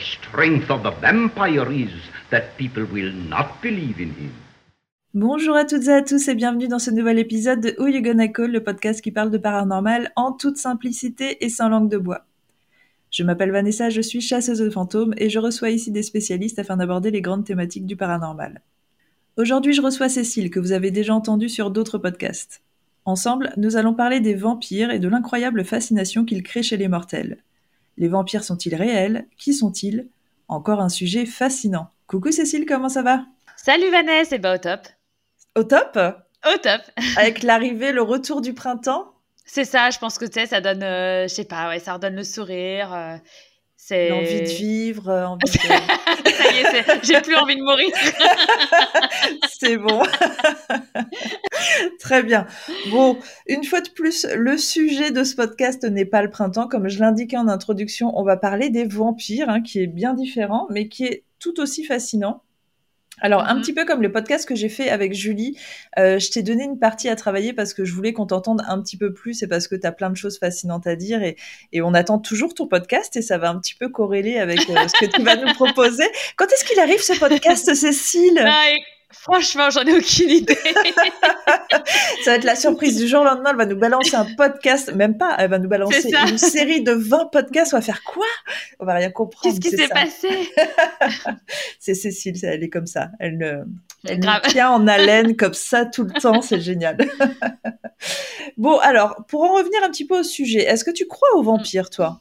strength of the vampire is that people will not believe in him. Bonjour à toutes et à tous et bienvenue dans ce nouvel épisode de Who You Gonna Call, le podcast qui parle de paranormal en toute simplicité et sans langue de bois. Je m'appelle Vanessa, je suis chasseuse de fantômes et je reçois ici des spécialistes afin d'aborder les grandes thématiques du paranormal. Aujourd'hui, je reçois Cécile, que vous avez déjà entendue sur d'autres podcasts. Ensemble, nous allons parler des vampires et de l'incroyable fascination qu'ils créent chez les mortels. Les vampires sont-ils réels? Qui sont-ils? Encore un sujet fascinant. Coucou Cécile, comment ça va? Salut Vanessa, et bah au top. Au top? Au top. Avec l'arrivée, le retour du printemps? C'est ça, je pense que tu sais, ça donne, euh, je sais pas, ouais, ça redonne le sourire. euh, L'envie de vivre, euh, envie de- ça y est, j'ai plus envie de mourir. C'est bon. Très bien. Bon, une fois de plus, le sujet de ce podcast n'est pas le printemps. Comme je l'indiquais en introduction, on va parler des vampires, hein, qui est bien différent, mais qui est tout aussi fascinant. Alors, un Mhm. petit peu comme le podcast que j'ai fait avec Julie, euh, je t'ai donné une partie à travailler parce que je voulais qu'on t'entende un petit peu plus et parce que tu as plein de choses fascinantes à dire et, et on attend toujours ton podcast et ça va un petit peu corréler avec euh, ce que tu vas nous proposer. Quand est-ce qu'il arrive ce podcast, Cécile? Ah, et franchement, j'en ai aucune idée. Ça va être la surprise du jour au lendemain. Elle va nous balancer un podcast, même pas, elle va nous balancer une série de 20 podcasts. On va faire quoi? On va rien comprendre. Qu'est-ce qui s'est passé? C'est Cécile, elle est comme ça. Elle, euh, elle Grave. tient en haleine comme ça tout le temps. C'est génial. bon, alors, pour en revenir un petit peu au sujet, est-ce que tu crois aux vampires, toi?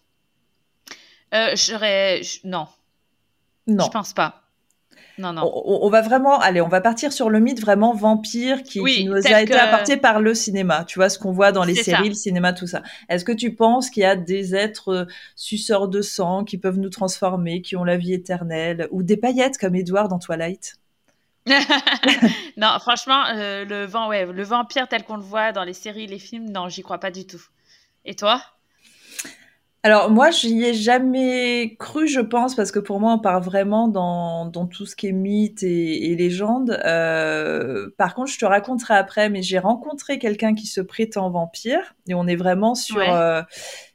Euh, j'aurais, je- non, Non. je pense pas. Non, non. On, va vraiment, allez, on va partir sur le mythe vraiment vampire qui, Oui, qui nous a été que- apporté par le cinéma. Tu vois ce qu'on voit dans les séries, ça. le cinéma, tout ça. Est-ce que tu penses qu'il y a des êtres euh, suceurs de sang qui peuvent nous transformer, qui ont la vie éternelle, ou des paillettes comme Edward dans Twilight? Non, franchement, euh, le, vent, ouais, le vampire tel qu'on le voit dans les séries, les films, non, j'y crois pas du tout. Et toi? Alors moi, j'y ai jamais cru, je pense, parce que pour moi, on part vraiment dans, dans tout ce qui est mythe et, et légende. Euh, par contre, je te raconterai après, mais j'ai rencontré quelqu'un qui se prétend vampire, et on est vraiment sur Ouais. euh,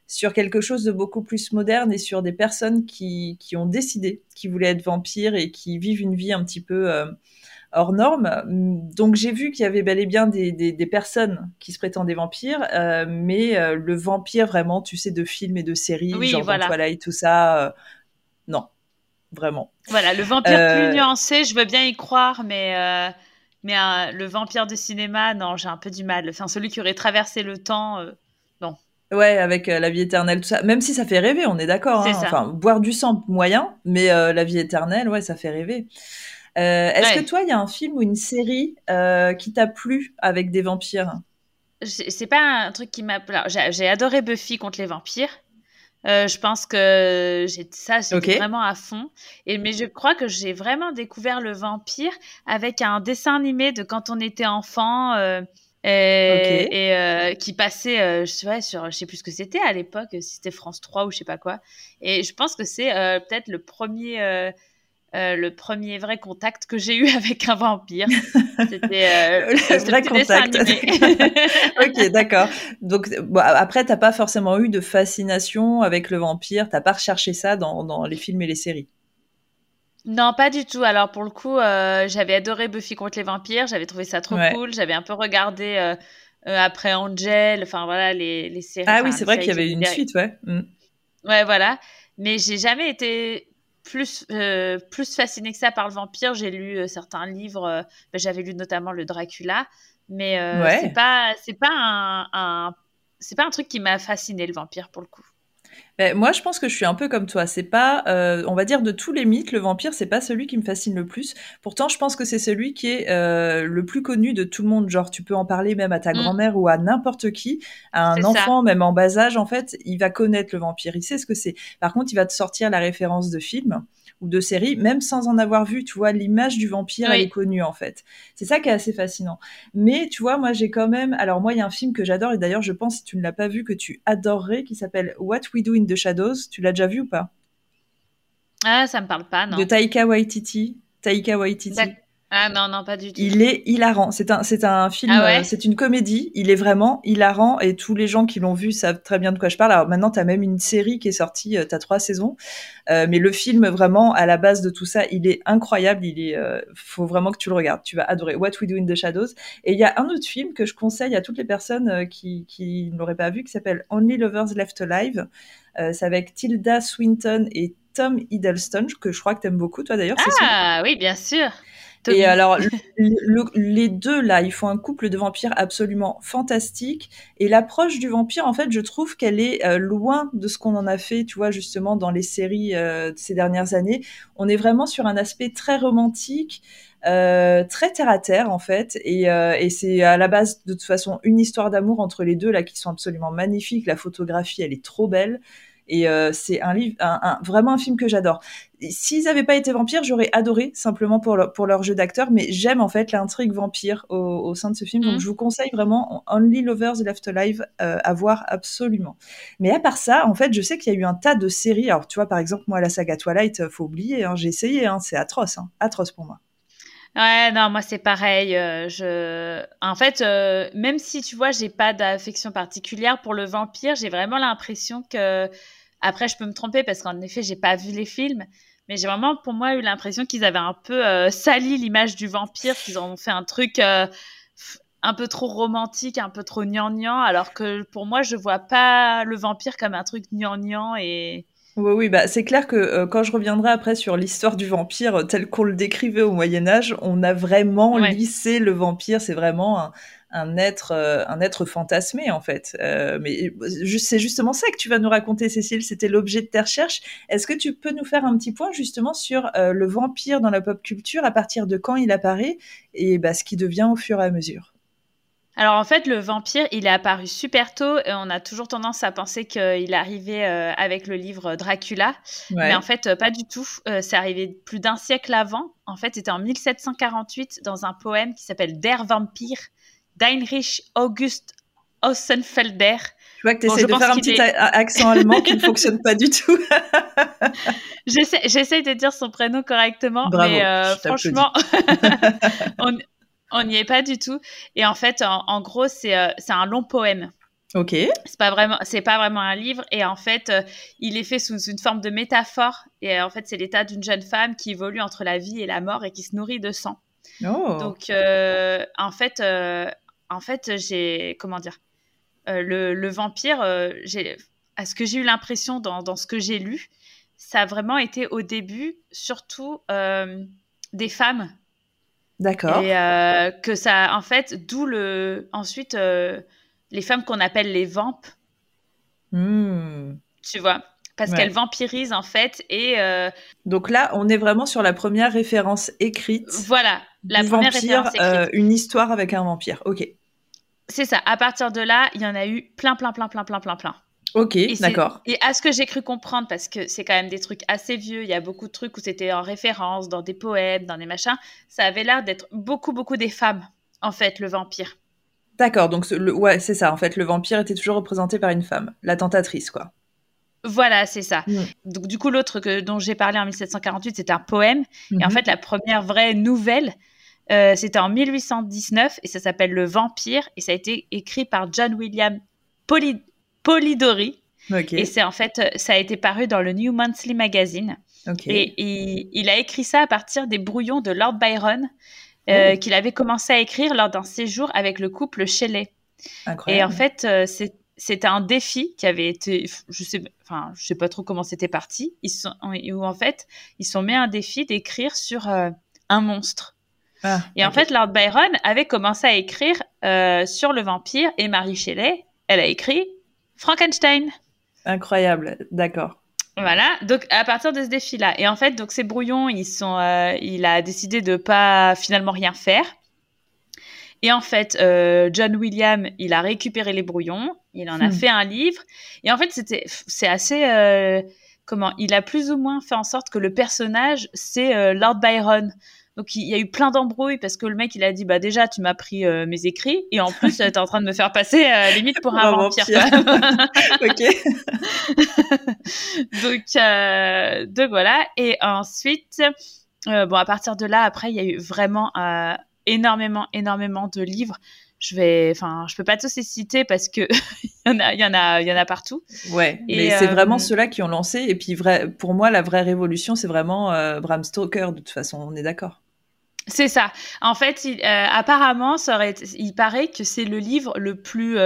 sur quelque chose de beaucoup plus moderne et sur des personnes qui qui ont décidé qu'ils voulaient être vampires et qui vivent une vie un petit peu euh, hors norme. Donc j'ai vu qu'il y avait bel et bien des, des, des personnes qui se prétendaient vampires, euh, mais euh, le vampire vraiment, tu sais, de films et de séries, Oui, genre voilà. Twilight, tout ça, euh, non, vraiment. Voilà, le vampire plus nuancé, je veux bien y croire, mais, mais le vampire de cinéma, non, j'ai un peu du mal. Enfin, celui qui aurait traversé le temps, euh, Ouais, avec euh, la vie éternelle, tout ça. Même si ça fait rêver, on est d'accord. Hein. Enfin, boire du sang, moyen, mais euh, la vie éternelle, ouais, ça fait rêver. Euh, Est-ce Ouais. que toi, il y a un film ou une série euh, qui t'a plu avec des vampires? C'est pas un truc qui m'a. alors, J'ai adoré Buffy contre les vampires. Euh, je pense que j'ai ça, j'étais Ok. vraiment à fond. Et mais je crois que j'ai vraiment découvert le vampire avec un dessin animé de quand on était enfant. euh, et, euh, qui passait je sais, sur je sais plus ce que c'était à l'époque si c'était France 3 ou je sais pas quoi et je pense que c'est peut-être le premier euh, le premier vrai contact que j'ai eu avec un vampire c'était euh, Le vrai contact. Ok, d'accord. Donc, bon, après, t'as pas forcément eu de fascination avec le vampire. T'as pas recherché ça dans, dans les films et les séries. Non, pas du tout. Alors pour le coup, euh, j'avais adoré Buffy contre les vampires. J'avais trouvé ça trop Ouais. cool. J'avais un peu regardé euh, euh, après Angel. Enfin voilà les, les séries. Ah oui, c'est vrai qu'il y avait une suite, ouais. Mm. Ouais, voilà. Mais j'ai jamais été plus euh, plus fascinée que ça par le vampire. J'ai lu euh, certains livres. euh, ben, J'avais lu notamment le Dracula. Mais euh, Ouais. c'est pas c'est pas un, un- c'est pas un truc qui m'a fasciné le vampire pour le coup. Ben, moi, je pense que je suis un peu comme toi. C'est pas, euh, on va dire, de tous les mythes, le vampire, c'est pas celui qui me fascine le plus. Pourtant, je pense que c'est celui qui est euh, le plus connu de tout le monde. Genre, tu peux en parler même à ta Mm. grand-mère ou à n'importe qui, à un ça. enfant, même en bas âge, en fait, il va connaître le vampire. Il sait ce que c'est. Par contre, il va te sortir la référence de film ou de série, même sans en avoir vu. Tu vois, l'image du vampire, elle est connue, en fait. C'est ça qui est assez fascinant. Mais tu vois, moi, j'ai quand même. Alors, moi, il y a un film que j'adore, et d'ailleurs, je pense, si tu ne l'as pas vu, que tu adorerais, qui s'appelle What We Do in the Shadows. Tu l'as déjà vu ou pas? Ah, ça me parle pas, non. De Taika Waititi. Taika Waititi. Ah non, non, pas du tout. Il est hilarant. C'est un, c'est un film, Ah ouais euh, c'est une comédie. Il est vraiment hilarant et tous les gens qui l'ont vu savent très bien de quoi je parle. Alors maintenant, t'as même une série qui est sortie, euh, t'as trois saisons. Euh, mais le film, vraiment, à la base de tout ça, il est incroyable. Il est, euh, faut vraiment que tu le regardes. Tu vas adorer What We Do in the Shadows. Et il y a un autre film que je conseille à toutes les personnes qui, qui ne l'auraient pas vu, qui s'appelle Only Lovers Left Alive. C'est avec Tilda Swinton et Tom Hiddleston, que je crois que t'aimes beaucoup, toi d'ailleurs. Ah oui, bien sûr. Tommy. Et alors, le- le- les deux là, ils font un couple de vampires absolument fantastique. Et l'approche du vampire, en fait, je trouve qu'elle est euh, loin de ce qu'on en a fait, tu vois, justement, dans les séries euh, de ces dernières années. On est vraiment sur un aspect très romantique, euh, très terre à terre, en fait. Et, euh, et c'est à la base, de toute façon, une histoire d'amour entre les deux là qui sont absolument magnifiques. La photographie, elle est trop belle. Et euh, c'est un livre, un, un- vraiment un film que j'adore. S'ils n'avaient pas été vampires, j'aurais adoré simplement pour leur, pour leur jeu d'acteur, mais j'aime en fait l'intrigue vampire au, au sein de ce film, donc Mhm. je vous conseille vraiment Only Lovers Left Alive euh, à voir absolument. Mais à part ça, en fait, je sais qu'il y a eu un tas de séries. Alors tu vois, par exemple, moi la saga Twilight, euh, faut oublier, hein, j'ai essayé, hein, c'est atroce, hein, atroce pour moi. Ouais, non, moi c'est pareil. euh, je... En fait, euh, même si tu vois, j'ai pas d'affection particulière pour le vampire, j'ai vraiment l'impression que. Après, je peux me tromper parce qu'en effet, j'ai pas vu les films, mais j'ai vraiment pour moi eu l'impression qu'ils avaient un peu euh, sali l'image du vampire, qu'ils ont fait un truc euh, un peu trop romantique, un peu trop gnangnan, alors que pour moi, je vois pas le vampire comme un truc gnangnan et. Oui, oui, bah c'est clair que euh, quand je reviendrai après sur l'histoire du vampire euh, tel qu'on le décrivait au Moyen Âge, on a vraiment Ouais. lissé le vampire. C'est vraiment un, un être, euh, un être fantasmé en fait. Euh, mais c'est justement ça que tu vas nous raconter, Cécile. C'était l'objet de tes recherches. Est-ce que tu peux nous faire un petit point justement sur euh, le vampire dans la pop culture, à partir de quand il apparaît et bah, ce qui devient au fur et à mesure? Alors en fait, le vampire, il est apparu super tôt et on a toujours tendance à penser qu'il arrivait euh, avec le livre Dracula. Ouais. Mais en fait, pas du tout. Euh, c'est arrivé plus d'un siècle avant. En fait, c'était en 1748 dans un poème qui s'appelle Der Vampir d'Heinrich August Ossenfelder. Je vois que tu essaies de faire un petit est- accent allemand qui ne fonctionne pas du tout. J'essaie de dire son prénom correctement, Bravo, mais euh, franchement, on n'y est pas du tout. Et en fait, en, en gros, c'est euh, c'est un long poème. ok. c'est pas vraiment c'est pas vraiment un livre et en fait euh, il est fait sous une forme de métaphore et en fait c'est l'état d'une jeune femme qui évolue entre la vie et la mort et qui se nourrit de sang Oh. donc en fait en fait j'ai comment dire Euh, le, le vampire euh, à ce que j'ai eu l'impression dans, dans ce que j'ai lu ça a vraiment été au début surtout euh, des femmes D'accord. et que ça en fait d'où le ensuite les femmes qu'on appelle les vampes Hmm. tu vois parce Ouais. qu'elle vampirise en fait et euh, Donc là, on est vraiment sur la première référence écrite. voilà la première vampire, euh, une histoire avec un vampire. Ok. c'est ça à partir de là il y en a eu plein plein plein plein plein plein plein Ok, d'accord. et à ce que j'ai cru comprendre parce que c'est quand même des trucs assez vieux il y a beaucoup de trucs où c'était en référence dans des poèmes dans des machins ça avait l'air d'être beaucoup beaucoup des femmes en fait le vampire D'accord, donc le, ouais, c'est ça. En fait, le vampire était toujours représenté par une femme, la tentatrice, quoi. voilà c'est ça Mm. donc du coup l'autre que dont j'ai parlé en 1748 c'était un poème Et en Mhm. fait, la première vraie nouvelle, euh, c'était en 1819 et ça s'appelle Le Vampire et ça a été écrit par John William Polidori. Et c'est en fait, euh, ça a été paru dans le New Monthly Magazine. Et il, il a écrit ça à partir des brouillons de Lord Byron euh, Oh. qu'il avait commencé à écrire lors d'un séjour avec le couple Shelley. Et Incroyable. en fait, euh, c'est- c'était un défi qui avait été, je sais, enfin, je sais pas trop comment c'était parti. Ils sont, où en fait, ils se sont mis un défi d'écrire sur euh, un monstre. Ah, Et en fait, Lord Byron avait commencé à écrire euh, sur le vampire et Marie Shelley, elle a écrit Frankenstein. incroyable. D'accord. Voilà, donc à partir de ce défi-là. Et en fait, donc ces brouillons, ils sont, euh, il a décidé de pas finalement rien faire. Et en fait, euh, John William, il a récupéré les brouillons, il en a Hmm. fait un livre. Et en fait, c'était, c'est assez, euh, comment, il a plus ou moins fait en sorte que le personnage, c'est Lord Byron. Donc il y a eu plein d'embrouilles parce que le mec, il a dit, bah déjà, tu m'as pris euh, mes écrits et en plus, tu es en train de me faire passer euh, limite pour un, Pour un vampire. vampire. ok. donc, euh, donc voilà. Et ensuite, bon, à partir de là, après, il y a eu vraiment énormément, énormément de livres je vais, enfin, je peux pas tous les citer parce que il y en a, il y en a, il y en a partout. Ouais, mais c'est vraiment ceux-là qui ont lancé. Et puis, vrai, pour moi, la vraie révolution, c'est vraiment Bram Stoker. De toute façon, on est d'accord. C'est ça. En fait, il, apparemment, ça aurait il paraît que c'est le livre le plus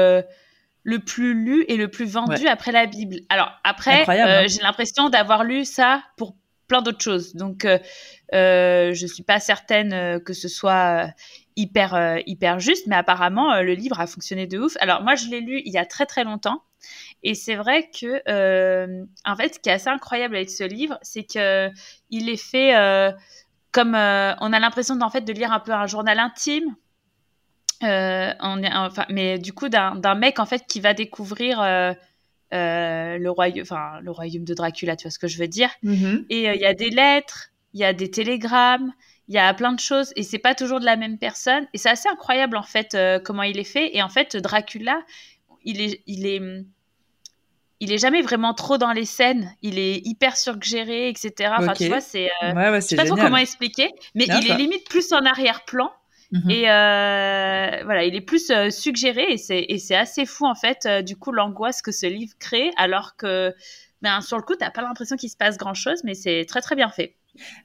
le plus lu et le plus vendu après la Bible. Alors après, hein. j'ai l'impression d'avoir lu ça pour plein d'autres choses. Donc, euh, euh, je suis pas certaine euh, que ce soit euh, hyper hyper juste, mais apparemment le livre a fonctionné de ouf. Alors moi, je l'ai lu il y a très très longtemps, et c'est vrai que en fait, ce qui est assez incroyable avec ce livre, c'est que il est fait comme on a l'impression d'en fait de lire un peu un journal intime. on est, enfin, mais du coup d'un mec en fait qui va découvrir euh, le royaume, enfin le royaume de Dracula, tu vois ce que je veux dire? Mm-hmm. Et euh, il y a des lettres, il y a des télégrammes, il y a plein de choses, et c'est pas toujours de la même personne. Et c'est assez incroyable en fait euh, comment il est fait. Et en fait, Dracula, il est, il est, il est jamais vraiment trop dans les scènes. Il est hyper suggéré, etc. Enfin, tu vois, c'est, ouais, je sais pas trop comment expliquer, mais il est limite plus en arrière-plan. Mhm. Et euh, voilà, il est plus euh, suggéré et c'est assez fou en fait, euh, du coup, l'angoisse que ce livre crée, alors que ben, sur le coup, t'as pas l'impression qu'il se passe grand chose, mais c'est très très bien fait.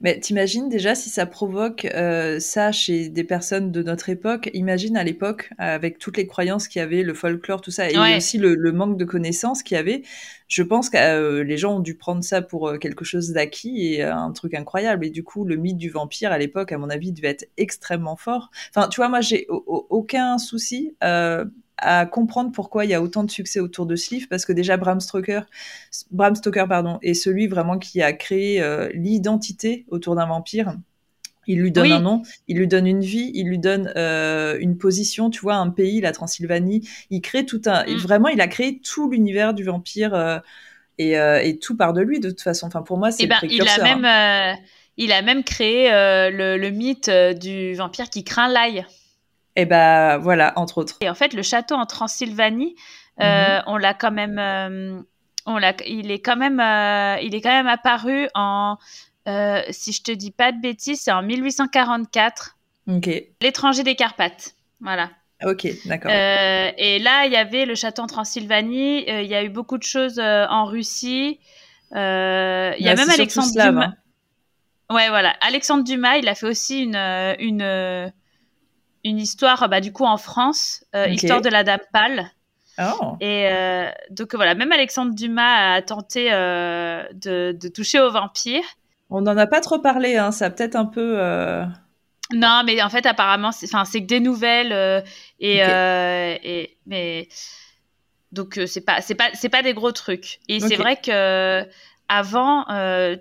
Mais t'imagines déjà si ça provoque euh, ça chez des personnes de notre époque? Imagine à l'époque, avec toutes les croyances qu'il y avait, le folklore, tout ça, et aussi le, manque de connaissances qu'il y avait. Je pense que euh, les gens ont dû prendre ça pour euh, quelque chose d'acquis et un truc incroyable. Et du coup, le mythe du vampire à l'époque, à mon avis, devait être extrêmement fort. Enfin, tu vois, moi, j'ai aucun souci à comprendre pourquoi il y a autant de succès autour de ce livre, parce que déjà Bram Stoker, Bram Stoker pardon, est celui vraiment qui a créé euh, l'identité autour d'un vampire. Il lui donne un nom, il lui donne une vie, il lui donne euh, une position, tu vois, un pays, la Transylvanie. Il crée tout un, mm. vraiment, il a créé tout l'univers du vampire euh, et, tout part de lui de toute façon. Enfin, pour moi, c'est eh ben, il a même, hein. il a même créé le, le, mythe du vampire qui craint l'ail. Et ben voilà, entre autres. Et en fait, le château en Transylvanie, euh, mhm. on l'a quand même, euh, on l'a, il est quand même, euh, il est quand même apparu en, si je te dis pas de bêtises, c'est en 1844. Ok. L'étranger des Carpates, voilà. Ok, d'accord. et là, il y avait le château en Transylvanie. il y a eu beaucoup de choses en Russie. il y a bah, même Alexandre Dumas. Hein. Ouais, voilà. Alexandre Dumas, il a fait aussi une, une une histoire, bah, du coup, en France, euh, histoire de la Dame Pâle. Oh. Et euh, donc voilà, même Alexandre Dumas a tenté euh, de, toucher aux vampires. On n'en a pas trop parlé, hein, ça peut-être un peu. Non, mais en fait, apparemment, c'est que des nouvelles et, et, mais donc c'est pas c'est pas c'est pas des gros trucs. Et c'est vrai que avant,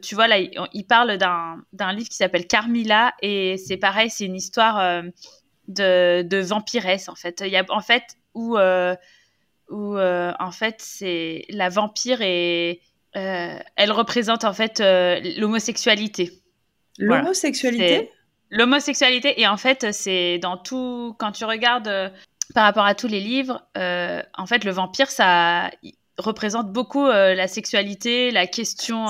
tu vois là, il, parle d'un livre qui s'appelle Carmilla et c'est pareil, c'est une histoire de, de vampiresse en fait. Il y a en fait où euh, où euh, en fait c'est la vampire et euh, elle représente en fait l'homosexualité. L'homosexualité? L'homosexualité et en fait c'est dans tout quand tu regardes par rapport à tous les livres, en fait le vampire ça représente beaucoup la sexualité, la question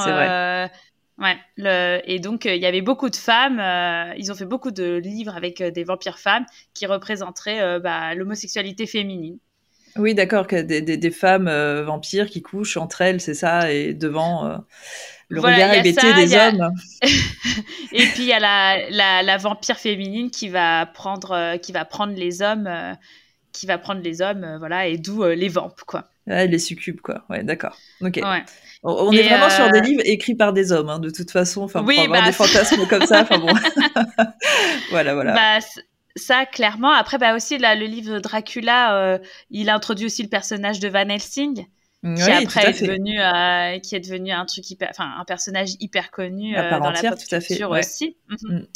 Ouais, le... et donc euh, il y avait beaucoup de femmes, euh, ils ont fait beaucoup de livres avec euh, des vampires femmes qui représenteraient bah, l'homosexualité féminine. Oui, d'accord, que des, des, femmes vampires qui couchent entre elles, c'est ça, et devant le regard hébété des hommes. et puis il y a la, la, la, vampire féminine qui va prendre, qui va prendre les hommes, qui va prendre les hommes, voilà, et d'où les vampes, quoi. Ouais, les succubes, quoi. Ouais, d'accord. Ok. Ouais. On est vraiment sur des euh, livres écrits par des hommes, hein, de toute façon. Enfin, pour avoir bah, des fantasmes comme ça. Enfin bon. voilà, voilà. Bah, ça, clairement. Après, bah aussi, là, le livre Dracula, euh, il introduit aussi le personnage de Van Helsing. Qui après est devenu, euh, qui est devenu un truc hyper, enfin un personnage hyper connu dans la pop culture aussi. Mhm. Mm.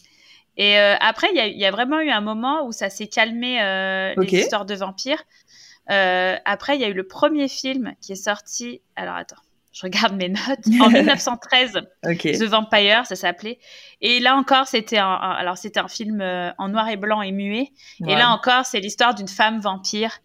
Et après, il y, y a, vraiment eu un moment où ça s'est calmé les histoires de vampires. après, il y a eu le premier film qui est sorti. Alors attends, je regarde mes notes, en 1913, The Vampire, ça s'appelait. Et là encore, c'était un, alors c'était un film euh, en noir et blanc et muet. Et là encore, c'est l'histoire d'une femme vampire.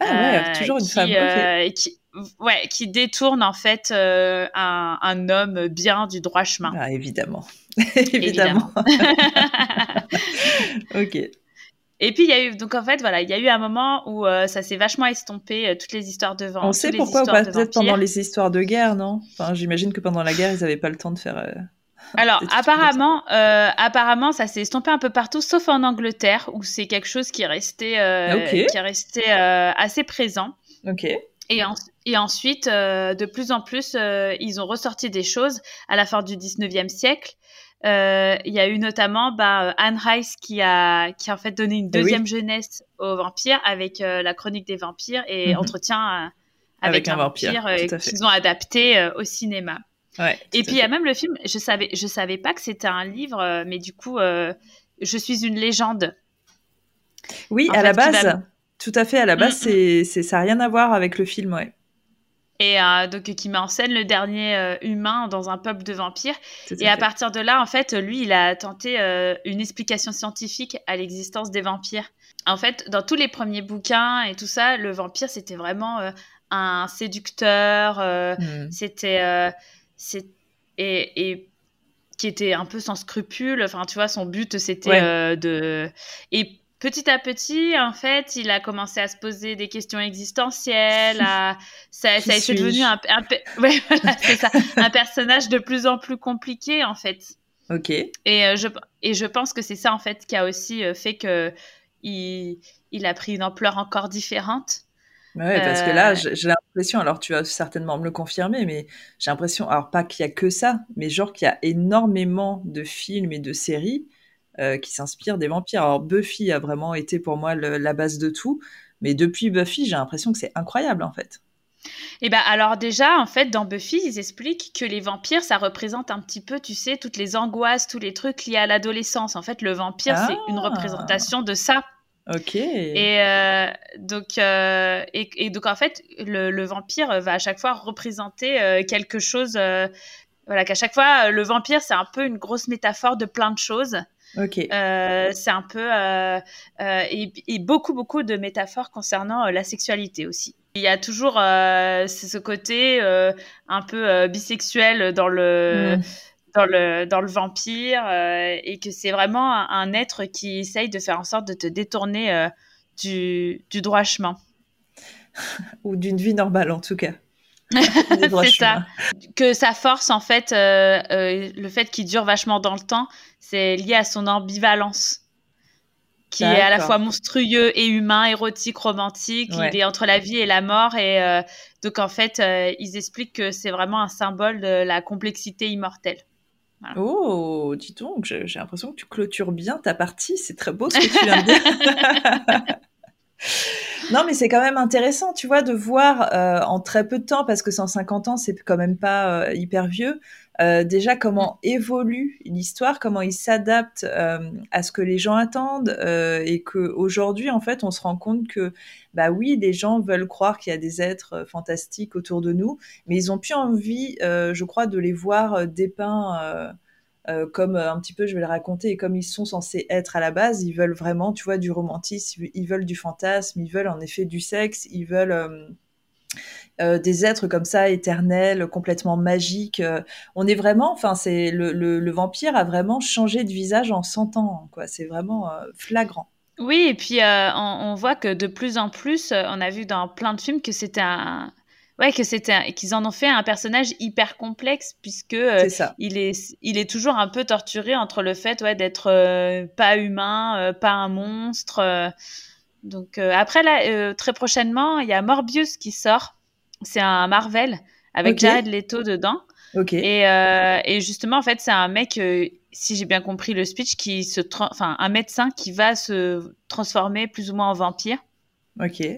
Ah ouais, euh, toujours une femme. Euh, qui, ouais, qui détourne en fait euh, un, un, homme bien du droit chemin. Ah, évidemment. évidemment. ok. Et puis il y a eu donc en fait voilà il y a eu un moment où euh, ça s'est vachement estompé euh, toutes les histoires de vent. On sait pourquoi peut-être pendant les histoires de guerre non? Enfin j'imagine que pendant la guerre ils n'avaient pas le temps de faire. Alors apparemment apparemment ça s'est estompé un peu partout sauf en Angleterre où c'est quelque chose qui est resté qui est resté assez présent. Ok. Et, et ensuite, euh, de plus en plus, euh, ils ont ressorti des choses à la fin du 19e siècle. Euh, il y a eu notamment bah, Anne Rice qui a, qui a en fait donné une eh deuxième jeunesse aux vampires avec la chronique des vampires et mhm. entretien avec, un, vampire, qu'ils ont adapté au cinéma. Ouais, et puis il y a même le film, je savais, je savais pas que c'était un livre, mais du coup, je suis une légende. Oui, à la base, tout à fait. À la base, mm, mm. c'est, ça n'a rien à voir avec le film, ouais. Et euh, donc qui met en scène le dernier euh, humain dans un peuple de vampires. Et à partir de là, en fait, lui, il a tenté euh, une explication scientifique à l'existence des vampires. En fait, dans tous les premiers bouquins et tout ça, le vampire, c'était vraiment un séducteur. Mm. C'était et, et qui était un peu sans scrupules. Enfin, tu vois, son but, c'était de. Et petit à petit, en fait, il a commencé à se poser des questions existentielles. Ça, ça a été devenu un, un personnage de plus en plus compliqué, en fait. Ok. Et, euh, je, et je pense que c'est ça, en fait, qui a aussi euh, fait que il, il a pris une ampleur encore différente. Ouais, parce que là, euh, j'ai l'impression, alors tu vas certainement me le confirmer, mais j'ai l'impression, alors pas qu'il y a que ça, mais genre qu'il y a énormément de films et de séries euh, qui s'inspire des vampires. Alors Buffy a vraiment été pour moi la base de tout, mais depuis Buffy, j'ai l'impression que c'est incroyable en fait. Et eh ben alors déjà en fait dans Buffy ils expliquent que les vampires ça représente un petit peu tu sais toutes les angoisses tous les trucs liés à l'adolescence en fait le vampire c'est une ah. représentation de ça Ok. Et euh, donc, euh, et, donc en fait, le, vampire va à chaque fois représenter quelque chose. voilà, qu'à chaque fois, le vampire c'est un peu une grosse métaphore de plein de choses. Ok. Euh, c'est un peu euh, euh, et, beaucoup beaucoup de métaphores concernant la sexualité aussi. Il y a toujours ce côté un peu bisexuel dans le mm. dans le dans le vampire et que c'est vraiment un, être qui essaye de faire en sorte de te détourner du, du droit chemin ou d'une vie normale en tout cas. c'est ça. Que sa force, en fait, euh, euh, le fait qu'il dure vachement dans le temps, c'est lié à son ambivalence, qui est à la fois monstrueux et humain, érotique, romantique. Il est entre la vie et la mort. Et euh, donc, en fait, ils expliquent que c'est vraiment un symbole de la complexité immortelle. Oh, dis donc, j'ai l'impression que tu clôtures bien ta partie. C'est très beau ce que tu viens de dire. Non, mais c'est quand même intéressant, tu vois, de voir euh, en très peu de temps, parce que 150 ans, c'est quand même pas euh, hyper vieux, euh, déjà comment évolue l'histoire, comment il s'adapte à ce que les gens attendent, et que aujourd'hui, en fait, on se rend compte que, bah oui, les gens veulent croire qu'il y a des êtres fantastiques autour de nous, mais ils ont plus envie, je crois, de les voir dépeints euh, comme euh, un petit peu je vais le raconter et comme ils sont censés être à la base, ils veulent vraiment, tu vois, du romantisme, ils veulent du fantasme, ils veulent en effet du sexe, ils veulent euh, des êtres comme ça éternels, complètement magiques. on est vraiment, enfin, c'est le, vampire a vraiment changé de visage en 100 ans, quoi. C'est vraiment flagrant. Oui, et puis on, voit que de plus en plus, on a vu dans plein de films que c'était un, ouais, que c'était qu'ils en ont fait un personnage hyper complexe puisque euh, il est il est toujours un peu torturé entre le fait ouais d'être euh, pas humain, euh, pas un monstre. donc après là très prochainement, il y a Morbius qui sort. C'est un Marvel avec Jared Leto dedans. Et, et justement en fait, c'est un mec si j'ai bien compris le speech qui se enfin un médecin qui va se transformer plus ou moins en vampire.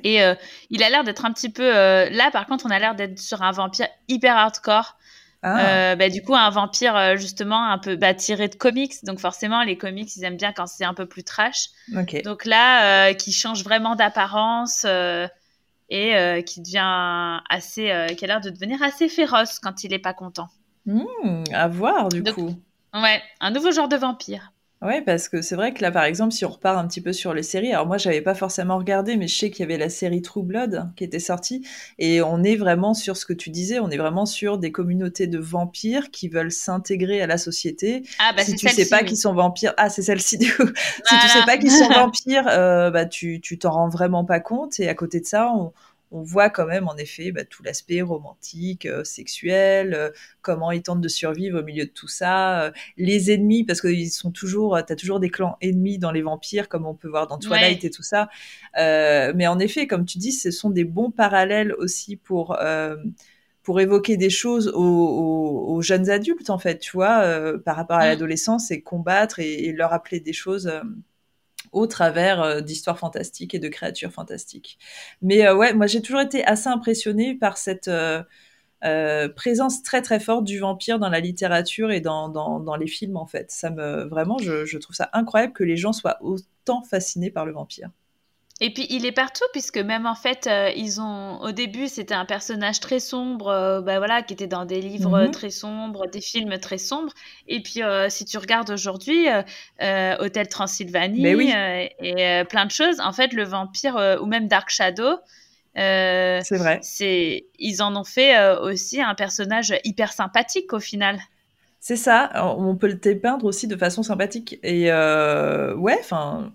Et euh, il a l'air d'être un petit peu. Euh, là, par contre, on a l'air d'être sur un vampire hyper hardcore. Ah. Euh, bah, du coup, un vampire justement un peu bah, tiré de comics. Donc forcément, les comics, ils aiment bien quand c'est un peu plus trash. Donc là, qui change vraiment d'apparence et qui devient assez, qui a l'air de devenir assez féroce quand il est pas content. Mmh, à voir du coup. Ouais, un nouveau genre de vampire. Oui, parce que c'est vrai que là, par exemple, si on repart un petit peu sur les séries, alors moi, j'avais pas forcément regardé, mais je sais qu'il y avait la série True Blood qui était sortie, et on est vraiment sur ce que tu disais, on est vraiment sur des communautés de vampires qui veulent s'intégrer à la société. Ah, bah, si tu sais pas oui. qu'ils sont vampires, ah, c'est celle-ci du coup. Si tu sais pas qu'ils sont vampires, euh, bah, tu tu t'en rends vraiment pas compte, et à côté de ça, on, on voit quand même en effet bah, tout l'aspect romantique, euh, sexuel, euh, comment ils tentent de survivre au milieu de tout ça, euh, les ennemis parce qu'ils sont toujours, t'as toujours des clans ennemis dans les vampires comme on peut voir dans Twilight Ouais. et tout ça. Mais en effet, comme tu dis, ce sont des bons parallèles aussi pour pour évoquer des choses aux, aux- aux jeunes adultes en fait, tu vois, par rapport à Mm. l'adolescence et combattre et, et leur appeler des choses. Au travers euh, d'histoires fantastiques et de créatures fantastiques. Mais euh, ouais, moi j'ai toujours été assez impressionnée par cette euh, présence très très forte du vampire dans la littérature et dans, dans, les films en fait. Ça me vraiment, je trouve ça incroyable que les gens soient autant fascinés par le vampire. Et puis il est partout puisque même en fait euh, ils ont au début c'était un personnage très sombre euh, bah voilà qui était dans des livres Mhm. très sombres, des films très sombres et puis euh, si tu regardes aujourd'hui Hôtel Transylvanie oui. euh, et plein de choses en fait le vampire ou même Dark Shadow C'est vrai. c'est ils en ont fait aussi un personnage hyper sympathique au final. C'est ça, on peut le dépeindre aussi de façon sympathique. Et ouais, enfin,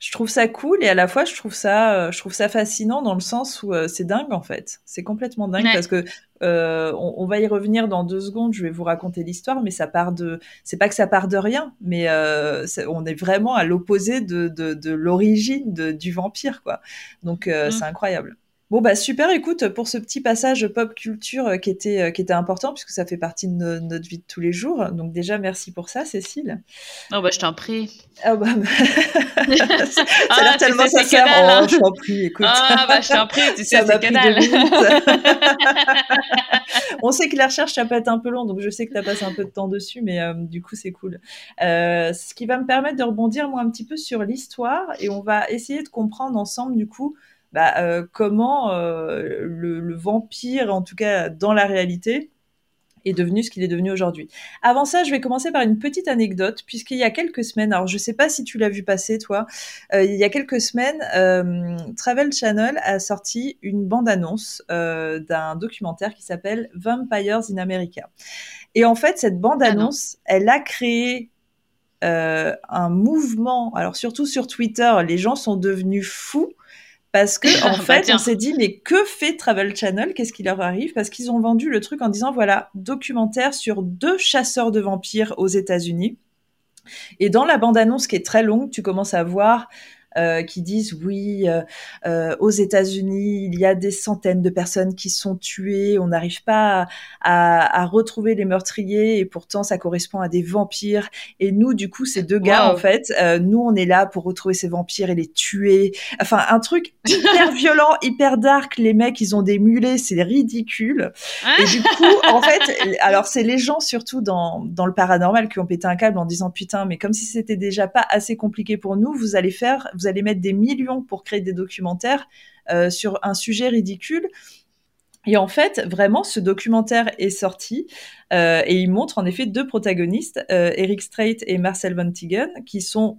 je trouve ça cool et à la fois je trouve ça, euh, je trouve ça fascinant dans le sens où euh, c'est dingue en fait. C'est complètement dingue Ouais. parce que euh, on, on va y revenir dans deux secondes. Je vais vous raconter l'histoire, mais ça part de, c'est pas que ça part de rien, mais euh, on est vraiment à l'opposé de, de, de l'origine du vampire quoi. Donc euh, Mm. c'est incroyable. Bon bah super, écoute, pour ce petit passage pop culture euh, qui était, euh, qui était important, puisque ça fait partie de no- notre vie de tous les jours. Donc déjà, merci pour ça, Cécile. Oh bah je t'en prie. Ah bah, ça ça a Ah, l'air tu tellement sincère. dalle, hein. Oh, je t'en prie, écoute. Ah bah je t'en prie, tu sais c'est minutes. On sait que la recherche, ça peut être un peu long, donc je sais que tu as passé un peu de temps dessus, mais euh, du coup, c'est cool. Euh, ce qui va me permettre de rebondir, moi, un petit peu sur l'histoire, et on va essayer de comprendre ensemble, du coup, bah, euh, comment euh, le, le vampire, en tout cas dans la réalité, est devenu ce qu'il est devenu aujourd'hui. Avant ça, je vais commencer par une petite anecdote, puisqu'il y a quelques semaines, alors je sais pas si tu l'as vu passer, toi, euh, il y a quelques semaines, euh, Travel Channel a sorti une bande-annonce euh, d'un documentaire qui s'appelle Vampires in America. Et en fait, cette bande-annonce, elle a créé un mouvement, alors surtout sur Twitter, les gens sont devenus fous parce que en Bah, fait, on s'est dit mais que fait Travel Channel? Qu'est-ce qui leur arrive? Parce qu'ils ont vendu le truc en disant voilà documentaire sur deux chasseurs de vampires aux États-Unis. Et dans la bande-annonce qui est très longue, tu commences à voir euh, qui disent oui, euh, euh, aux États-Unis, il y a des centaines de personnes qui sont tuées, on n'arrive pas à, à, à retrouver les meurtriers et pourtant ça correspond à des vampires. Et nous, du coup, ces deux gars, Wow. en fait, euh, nous, on est là pour retrouver ces vampires et les tuer. Enfin, un truc hyper violent, hyper dark. Les mecs, ils ont des mulets, c'est ridicule. Et du coup, en fait, alors c'est les gens surtout dans, dans le paranormal qui ont pété un câble en disant putain, mais comme si c'était déjà pas assez compliqué pour nous, vous allez faire, vous allez mettre des millions pour créer des documentaires euh, sur un sujet ridicule. Et en fait, vraiment, ce documentaire est sorti euh, et il montre en effet deux protagonistes, euh, Eric Strait et Marcel Van Tigen, qui sont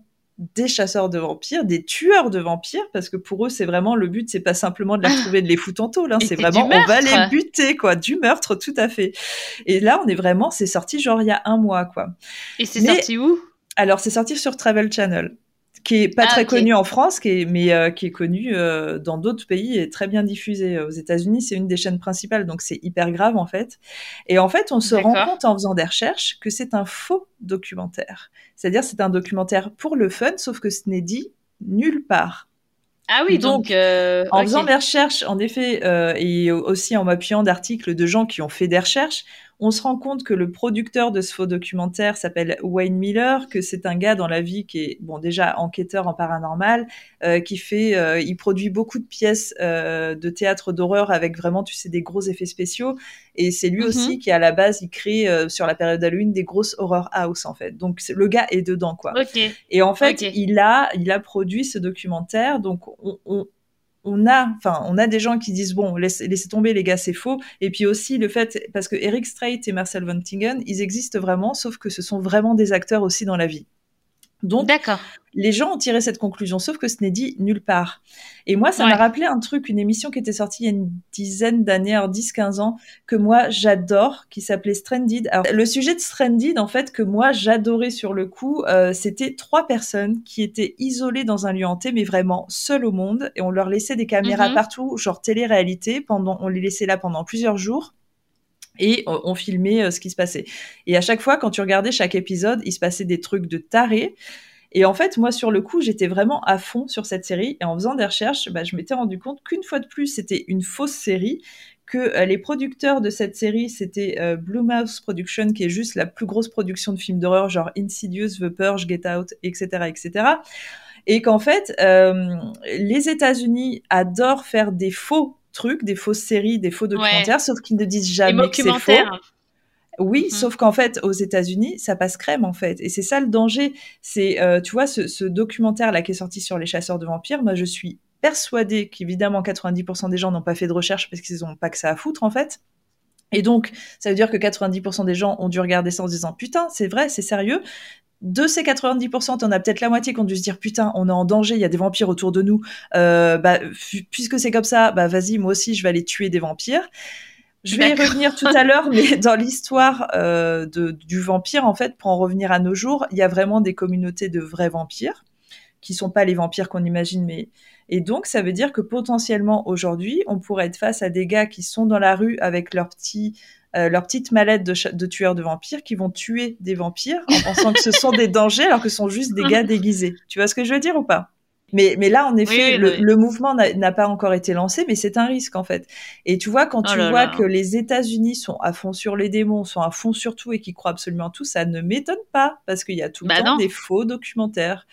des chasseurs de vampires, des tueurs de vampires, parce que pour eux, c'est vraiment le but, c'est pas simplement de les retrouver, de les foutre en tôle, hein, c'est vraiment on va les buter, quoi, du meurtre, tout à fait. Et là, on est vraiment, c'est sorti genre il y a un mois, quoi. Et c'est sorti où? Alors, c'est sorti sur Travel Channel, qui est pas Ah, très ok. connu en France, qui est, mais euh, qui est connu euh, dans d'autres pays et très bien diffusé. Aux États-Unis, c'est une des chaînes principales, donc c'est hyper grave en fait. Et en fait, on se rend compte en faisant des recherches que c'est un faux documentaire. C'est-à-dire, c'est un documentaire pour le fun, sauf que ce n'est dit nulle part. Ah oui, donc, Donc, euh, En faisant des recherches, en effet, euh, et aussi en m'appuyant d'articles de gens qui ont fait des recherches, on se rend compte que le producteur de ce faux documentaire s'appelle Wayne Miller, que c'est un gars dans la vie qui est, bon, déjà enquêteur en paranormal, euh, qui fait, euh, il produit beaucoup de pièces euh, de théâtre d'horreur avec vraiment, tu sais, des gros effets spéciaux. Et c'est lui Mhm. aussi qui, à la base, il crée sur la période d'Halloween des grosses horror house, en fait. Donc, le gars est dedans, quoi. Et en fait, il a, il a produit ce documentaire. Donc, on, on, on a, enfin, on a des gens qui disent bon, laissez, tomber les gars, c'est faux. Et puis aussi le fait, parce que Eric Strait et Marcel Van Tingen, ils existent vraiment, sauf que ce sont vraiment des acteurs aussi dans la vie. Donc. Les gens ont tiré cette conclusion, sauf que ce n'est dit nulle part. Et moi, ça Ouais. m'a rappelé un truc, une émission qui était sortie il y a une dizaine d'années, alors 10-15 ans, que moi j'adore, qui s'appelait Stranded. Alors, le sujet de Stranded, en fait, que moi j'adorais sur le coup, euh, c'était trois personnes qui étaient isolées dans un lieu hanté, mais vraiment seules au monde, et on leur laissait des caméras Mhm. partout, genre télé-réalité, pendant, on les laissait là pendant plusieurs jours. Et on, on filmait euh, ce qui se passait. Et à chaque fois, quand tu regardais chaque épisode, il se passait des trucs de taré. Et en fait, moi, sur le coup, j'étais vraiment à fond sur cette série. Et en faisant des recherches, bah, je m'étais rendu compte qu'une fois de plus, c'était une fausse série. Que euh, les producteurs de cette série, c'était euh, Blue Mouse Production, qui est juste la plus grosse production de films d'horreur, genre Insidious, The Purge, Get Out, etc., etc. Et qu'en fait, euh, les États-Unis adorent faire des faux trucs, des fausses séries, des faux documentaires, sauf qu'ils ne disent jamais que c'est faux. Oui, Mhm. sauf qu'en fait, aux États-Unis, ça passe crème en fait, et c'est ça le danger. C'est, euh, tu vois, ce, ce documentaire là qui est sorti sur les chasseurs de vampires. Moi, je suis persuadée qu'évidemment 90% des gens n'ont pas fait de recherche parce qu'ils n'ont pas que ça à foutre en fait. Et donc, ça veut dire que 90% des gens ont dû regarder ça en se disant putain, c'est vrai, c'est sérieux. De ces 90%, t'en as peut-être la moitié qui ont dû se dire putain, on est en danger, il y a des vampires autour de nous. Euh, bah, puisque c'est comme ça, bah vas-y, moi aussi, je vais aller tuer des vampires. Je vais y revenir tout à l'heure, mais dans l'histoire euh, du vampire, en fait, pour en revenir à nos jours, il y a vraiment des communautés de vrais vampires qui sont pas les vampires qu'on imagine, mais et donc ça veut dire que potentiellement aujourd'hui, on pourrait être face à des gars qui sont dans la rue avec leur petit euh, leur petite mallette de, cha- de tueurs de vampires qui vont tuer des vampires en pensant que ce sont des dangers alors que ce sont juste des gars déguisés. Tu vois ce que je veux dire ou pas? Mais, mais là, en effet, Oui, le, oui. le mouvement n'a n'a pas encore été lancé, mais c'est un risque en fait. Et tu vois, quand Oh tu là vois là. que les États-Unis sont à fond sur les démons, sont à fond sur tout et qui croient absolument tout, ça ne m'étonne pas parce qu'il y a tout le Bah temps non. des faux documentaires.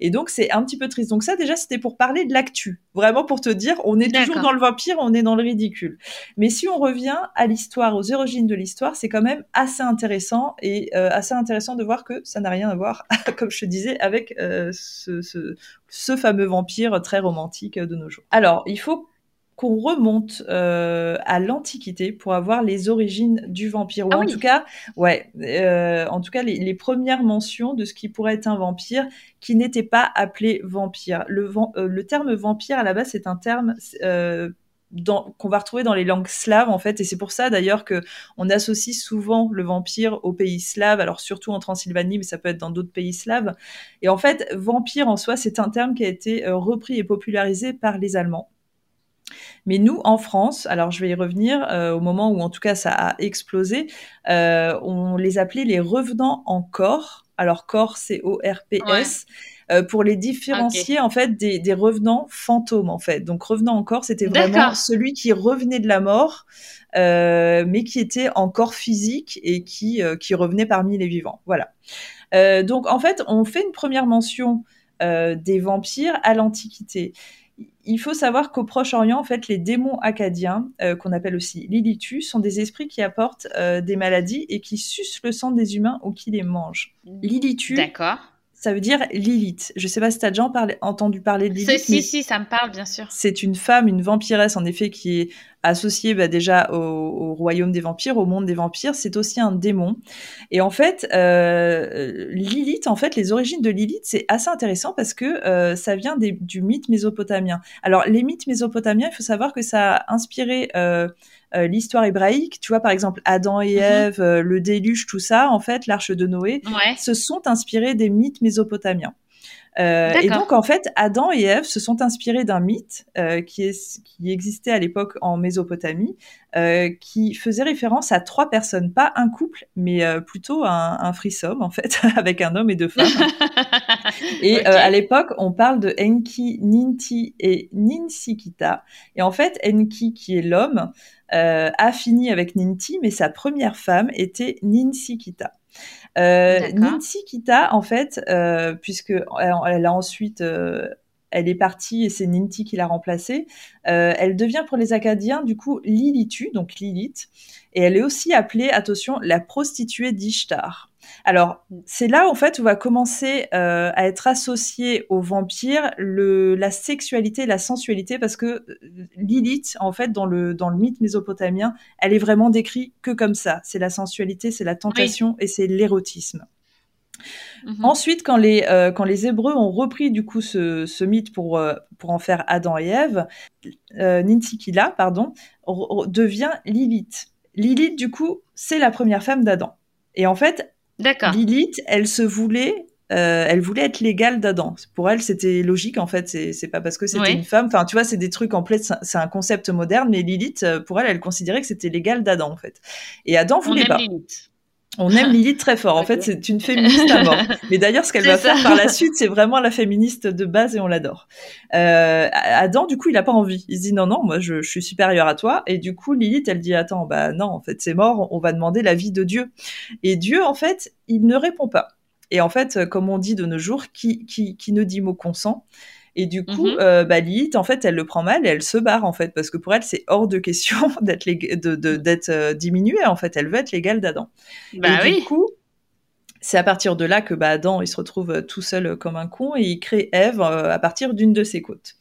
Et donc, c'est un petit peu triste. Donc ça, déjà, c'était pour parler de l'actu. Vraiment pour te dire, on est toujours dans le vampire, on est dans le ridicule. Mais si on revient à l'histoire, aux origines de l'histoire, c'est quand même assez intéressant et euh, assez intéressant de voir que ça n'a rien à voir, comme je te disais, avec euh, ce, ce, ce fameux vampire très romantique de nos jours. Alors, il faut qu'on remonte euh, à l'Antiquité pour avoir les origines du vampire. Ou Ah en oui. tout cas, ouais, euh, en tout cas les, les premières mentions de ce qui pourrait être un vampire qui n'était pas appelé vampire. Le, euh, le terme vampire à la base c'est un terme euh, dans- qu'on va retrouver dans les langues slaves en fait, et c'est pour ça d'ailleurs que on associe souvent le vampire aux pays slaves, alors surtout en Transylvanie, mais ça peut être dans d'autres pays slaves. Et en fait, vampire en soi, c'est un terme qui a été euh, repris et popularisé par les Allemands. Mais nous, en France, alors je vais y revenir, euh, au moment où en tout cas ça a explosé, euh, on les appelait les revenants en corps. Alors corps, c'est O-R-P-S. euh, pour les différencier en fait des, des revenants fantômes en fait. Donc revenant en corps, c'était vraiment celui qui revenait de la mort, mais qui était en corps physique et qui, qui revenait parmi les vivants. Voilà. Donc en fait, on fait une première mention des vampires à l'Antiquité. Il faut savoir qu'au Proche-Orient, en fait, les démons acadiens, euh, qu'on appelle aussi Lilitu, sont des esprits qui apportent euh, des maladies et qui sucent le sang des humains ou qui les mangent. Lilitu, D'accord. Ça veut dire Lilith. Je sais pas si tu as déjà parlé- entendu parler de Lilith, si, si, ça me parle, bien sûr. c'est une femme, une vampiresse en effet, qui est associée bah, déjà au, au royaume des vampires, au monde des vampires. C'est aussi un démon. Et en fait, euh, Lilith, en fait, les origines de Lilith, c'est assez intéressant parce que euh, ça vient des- du mythe mésopotamien. Alors, les mythes mésopotamiens, il faut savoir que ça a inspiré euh, euh, l'histoire hébraïque. Tu vois, par exemple, Adam et Mhm. Ève, euh, le déluge, tout ça, en fait, l'arche de Noé Ouais. se sont inspirés des mythes mésopotamiens. Euh, et donc en fait, Adam et Ève se sont inspirés d'un mythe euh, qui, est, qui existait à l'époque en Mésopotamie, euh, qui faisait référence à trois personnes, pas un couple, mais plutôt un, un frisome en fait, avec un homme et deux femmes. Et à l'époque, on parle de Enki, Ninti et Ninsikita. Et en fait, Enki, qui est l'homme, a fini avec Ninti, mais sa première femme était Ninsikita. Euh, D'accord. Ninsikita, en fait, euh, puisque elle, elle a ensuite, euh, elle est partie et c'est Ninti qui l'a remplacée. euh, elle devient pour les Acadiens du coup Lilitu, donc Lilith, et elle est aussi appelée, attention, la prostituée d'Ishtar. Alors, c'est là en fait où va commencer euh, à être associé au vampire le, la sexualité et la sensualité parce que euh, Lilith, en fait, dans le, dans le mythe mésopotamien, elle est vraiment décrite que comme ça. C'est la sensualité, c'est la tentation et c'est l'érotisme. Mhm. Ensuite, quand les, euh, quand les Hébreux ont repris du coup ce, ce mythe pour, euh, pour en faire Adam et Ève, euh, Nintikila, pardon, devient Lilith. Lilith, du coup, c'est la première femme d'Adam. Et en fait, Lilith, elle se voulait euh, elle voulait être l'égale d'Adam. Pour elle, c'était logique en fait. C'est pas parce que c'était une femme. Enfin, tu vois, c'est des trucs en plein. C'est un concept moderne, mais Lilith, pour elle, elle considérait que c'était l'égal d'Adam en fait. Et Adam voulait pas. On aime Lilith très fort. En fait, c'est une féministe à mort. Mais d'ailleurs, ce qu'elle va faire par la suite, c'est vraiment la féministe de base et on l'adore. Euh, Adam, du coup, il a pas envie. Il se dit non, non, moi, je, je, suis supérieure à toi. Et du coup, Lilith, elle dit attends, bah non, en fait, c'est mort. On va demander l'avis de Dieu. Et Dieu, en fait, il ne répond pas. Et en fait, comme on dit de nos jours, qui, qui, qui ne dit mot consent et du coup, mm euh, bah, Lilith, en fait, elle le prend mal et elle se barre, en fait, parce que pour elle, c'est hors de question d'être de, de, d'être euh, diminuée, en fait. Elle veut être l'égale d'Adam. Bah et du coup, c'est à partir de là que bah, Adam, il se retrouve euh, tout seul comme un con et il crée Ève euh, à partir d'une de ses côtes.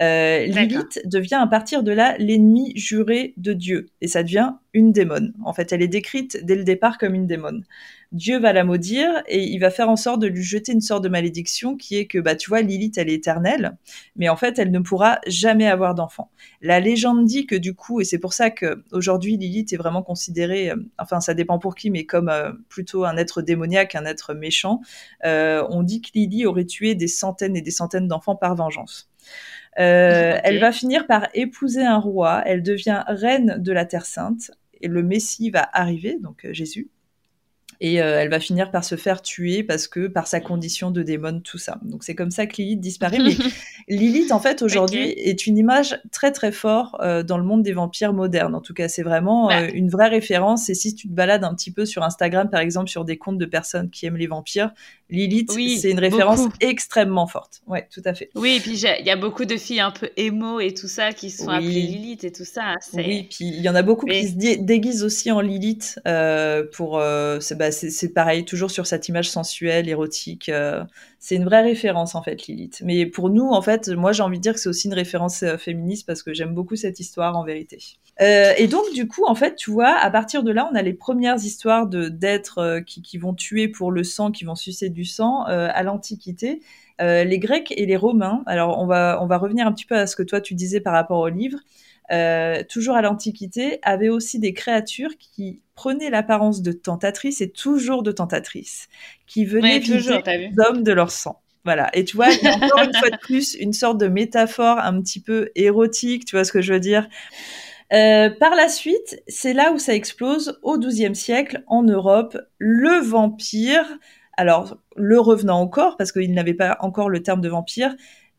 Euh, Lilith devient à partir de là l'ennemi juré de Dieu et ça devient une démone. En fait, elle est décrite dès le départ comme une démone. Dieu va la maudire et il va faire en sorte de lui jeter une sorte de malédiction qui est que bah tu vois Lilith elle est éternelle mais en fait elle ne pourra jamais avoir d'enfant. La légende dit que du coup et c'est pour ça que aujourd'hui Lilith est vraiment considérée euh, enfin ça dépend pour qui mais comme euh, plutôt un être démoniaque, un être méchant. On dit que Lily aurait tué des centaines et des centaines d'enfants par vengeance. Euh, Elle va finir par épouser un roi, elle devient reine de la Terre Sainte, et le Messie va arriver, donc euh, Jésus et euh, elle va finir par se faire tuer parce que par sa condition de démon, tout ça. Donc c'est comme ça que Lilith disparaît. Mais Lilith, en fait, aujourd'hui, est une image très très forte euh, dans le monde des vampires modernes. En tout cas, c'est vraiment euh, une vraie référence. Et si tu te balades un petit peu sur Instagram, par exemple, sur des comptes de personnes qui aiment les vampires, Lilith, c'est une référence extrêmement forte. Ouais, tout à fait. Oui, et puis il y a beaucoup de filles un peu émo et tout ça qui sont appelées Lilith et tout ça. Oui, puis il y en a beaucoup qui se déguisent aussi en Lilith pour. Bah, bah, c'est pareil, toujours sur cette image sensuelle, érotique. Euh, c'est une vraie référence en fait, Lilith. Mais pour nous, en fait, moi j'ai envie de dire que c'est aussi une référence euh, féministe parce que j'aime beaucoup cette histoire en vérité. Euh, et donc du coup, en fait, tu vois, à partir de là, on a les premières histoires d'êtres qui, qui, vont tuer pour le sang, qui vont sucer du sang à l'Antiquité. les Grecs et les Romains. Alors on va on va revenir un petit peu à ce que toi tu disais par rapport au livre. Euh, toujours à l'Antiquité, avaient aussi des créatures qui prenaient l'apparence de tentatrices et toujours de tentatrices, qui venaient viser les hommes de leur sang. Voilà. Et tu vois, il y a encore une fois de plus une sorte de métaphore un petit peu érotique, tu vois ce que je veux dire? Euh, par la suite, c'est là où ça explose au XIIe siècle en Europe. Le vampire, alors le revenant encore, parce qu'il n'avait pas encore le terme de vampire,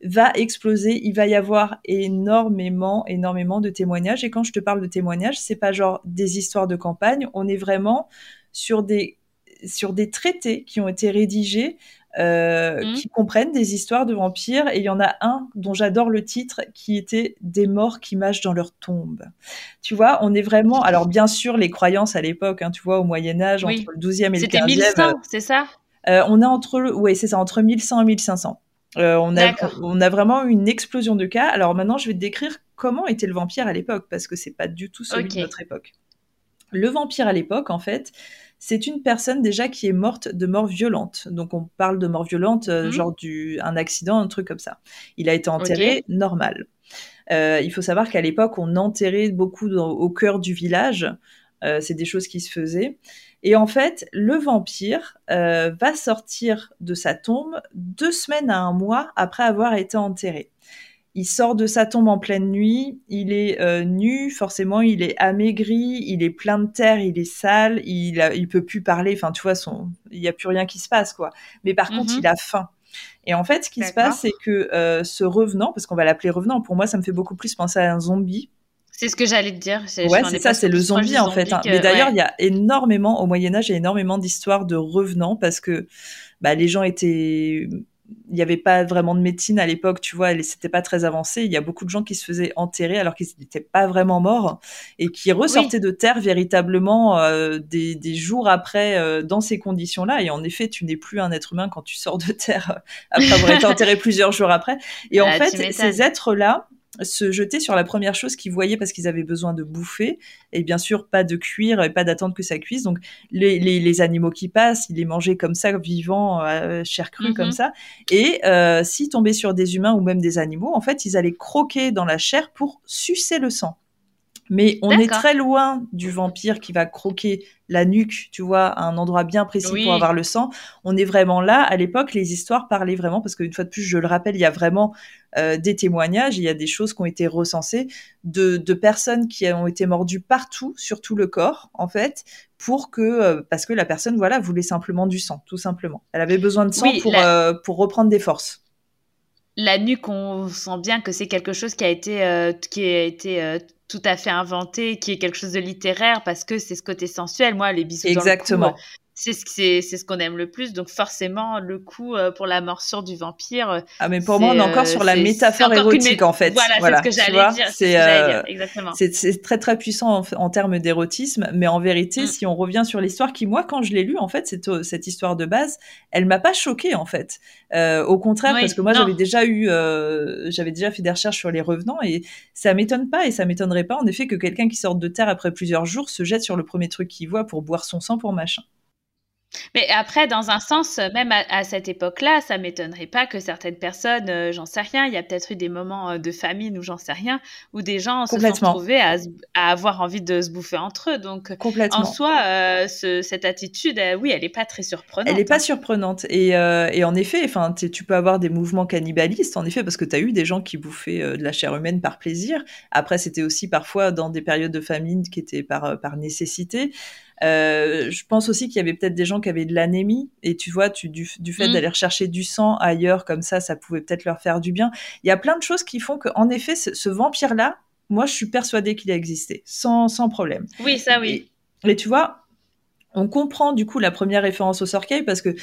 va exploser. Il va y avoir énormément, énormément de témoignages. Et quand je te parle de témoignages, c'est pas genre des histoires de campagne. On est vraiment sur des sur des traités qui ont été rédigés euh, mmh. qui comprennent des histoires de vampires. Et il y en a un dont j'adore le titre, qui était Des morts qui mâchent dans leur tombe. Tu vois, on est vraiment. Alors, bien sûr, les croyances à l'époque, hein, tu vois, au Moyen-Âge, entre le 12e et le 15e. C'était 1100, c'est ça? euh, On est entre. Oui, c'est ça, entre 1100 et 1500. Euh, on, a, on a vraiment une explosion de cas. Alors maintenant, je vais te décrire comment était le vampire à l'époque, parce que c'est pas du tout celui de notre époque. Le vampire à l'époque, en fait, c'est une personne déjà qui est morte de mort violente. Donc on parle de mort violente, euh, mhm. genre du, un accident, un truc comme ça. Il a été enterré normal. Euh, il faut savoir qu'à l'époque, on enterrait beaucoup au cœur du village. c'est des choses qui se faisaient. Et en fait, le vampire euh, va sortir de sa tombe deux semaines à un mois après avoir été enterré. Il sort de sa tombe en pleine nuit, il est euh, nu, forcément, il est amaigri, il est plein de terre, il est sale, il, a, il peut plus parler, enfin, tu vois, son, il n'y a plus rien qui se passe, quoi. Mais par contre, mhm. il a faim. Et en fait, ce qui se passe, c'est que euh, ce revenant, parce qu'on va l'appeler revenant, pour moi, ça me fait beaucoup plus penser à un zombie, c'est ce que j'allais te dire. Ouais, c'est ça, c'est le zombie en fait. Hein. Mais d'ailleurs, il y a énormément, au Moyen-Âge, il y a énormément d'histoires de revenants parce que bah, les gens étaient. Il n'y avait pas vraiment de médecine à l'époque, tu vois, c'était pas très avancé. Il y a beaucoup de gens qui se faisaient enterrer alors qu'ils n'étaient pas vraiment morts et qui ressortaient de terre véritablement euh, des, des, jours après euh, dans ces conditions-là. Et en effet, tu n'es plus un être humain quand tu sors de terre après avoir été enterré plusieurs jours après. Et en ah, fait, ces êtres-là, se jeter sur la première chose qu'ils voyaient parce qu'ils avaient besoin de bouffer. Et bien sûr, pas de cuire et pas d'attendre que ça cuise. Donc, les, les, les, animaux qui passent, ils les mangeaient comme ça, vivants, euh, chair crue, comme Mhm. ça. Et euh, s'ils tombaient sur des humains ou même des animaux, en fait, ils allaient croquer dans la chair pour sucer le sang. Mais on est très loin du vampire qui va croquer la nuque, tu vois, à un endroit bien précis Oui. pour avoir le sang. On est vraiment là. À l'époque, les histoires parlaient vraiment, parce qu'une fois de plus, je le rappelle, il y a vraiment euh, des témoignages, il y a des choses qui ont été recensées de, de personnes qui ont été mordues partout, sur tout le corps, en fait, pour que, euh, parce que la personne, voilà, voulait simplement du sang, tout simplement. Elle avait besoin de sang Oui, pour, la- euh, pour reprendre des forces. La nuque, on sent bien que c'est quelque chose qui a été, euh, qui a été euh, tout à fait inventé, qui est quelque chose de littéraire parce que c'est ce côté sensuel. Moi, les bisous dans le cou, Exactement. C'est ce, c'est, c'est ce qu'on aime le plus. Donc forcément, le coup euh, pour la morsure du vampire, euh, Ah, mais pour moi, on est encore euh, sur la c'est- métaphore érotique, mé- en fait. Voilà, c'est ce que j'allais dire. C'est euh, très très puissant en, en termes d'érotisme, mais en vérité, Mm. si on revient sur l'histoire, qui moi, quand je l'ai lu, en fait, cette, cette histoire de base, elle m'a pas choquée en fait. Euh, au contraire, Oui, parce que moi, j'avais déjà eu, euh, j'avais déjà fait des recherches sur les revenants et ça m'étonne pas et ça m'étonnerait pas en effet que quelqu'un qui sorte de terre après plusieurs jours se jette sur le premier truc qu'il voit pour boire son sang pour machin. Mais après, dans un sens, même à, à cette époque-là, ça m'étonnerait pas que certaines personnes, euh, j'en sais rien, il y a peut-être eu des moments euh, de famine ou j'en sais rien, où des gens se sont retrouvés à, avoir envie de se bouffer entre eux. Donc, en soi, euh, ce- cette attitude, oui, elle n'est pas très surprenante. Elle n'est pas hein. surprenante. Et, et en effet, enfin, tu peux avoir des mouvements cannibalistes, en effet, parce que tu as eu des gens qui bouffaient de la chair humaine par plaisir. Après, c'était aussi parfois dans des périodes de famine qui étaient par, par nécessité. Euh, je pense aussi qu'il y avait peut-être des gens qui avaient de l'anémie, et tu vois, tu, du, du fait Mm. d'aller rechercher du sang ailleurs, comme ça, ça pouvait peut-être leur faire du bien. Il y a plein de choses qui font qu'en effet, ce, ce vampire-là, moi, je suis persuadée qu'il a existé, sans, sans problème. Oui, ça oui. Et, et tu vois, on comprend du coup la première référence au Sorceil parce que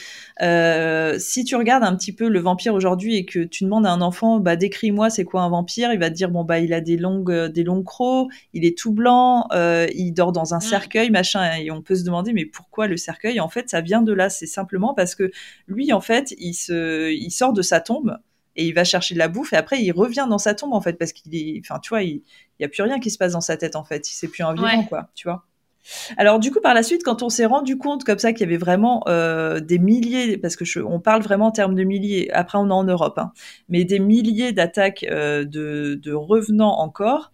euh, si tu regardes un petit peu le vampire aujourd'hui et que tu demandes à un enfant, bah décris-moi c'est quoi un vampire, il va te dire bon bah il a des longues euh, des longs crocs, il est tout blanc, euh, il dort dans un Mm. cercueil machin et on peut se demander mais pourquoi le cercueil En fait ça vient de là, c'est simplement parce que lui en fait il se il sort de sa tombe et il va chercher de la bouffe et après il revient dans sa tombe en fait parce qu'il est enfin tu vois il il y a plus rien qui se passe dans sa tête en fait, c'est plus un vivant Ouais. quoi, tu vois? Alors du coup par la suite, quand on s'est rendu compte comme ça qu'il y avait vraiment euh, des milliers, parce que je, on parle vraiment en termes de milliers, après on est en Europe, hein, mais des milliers d'attaques euh, de, de revenants encore,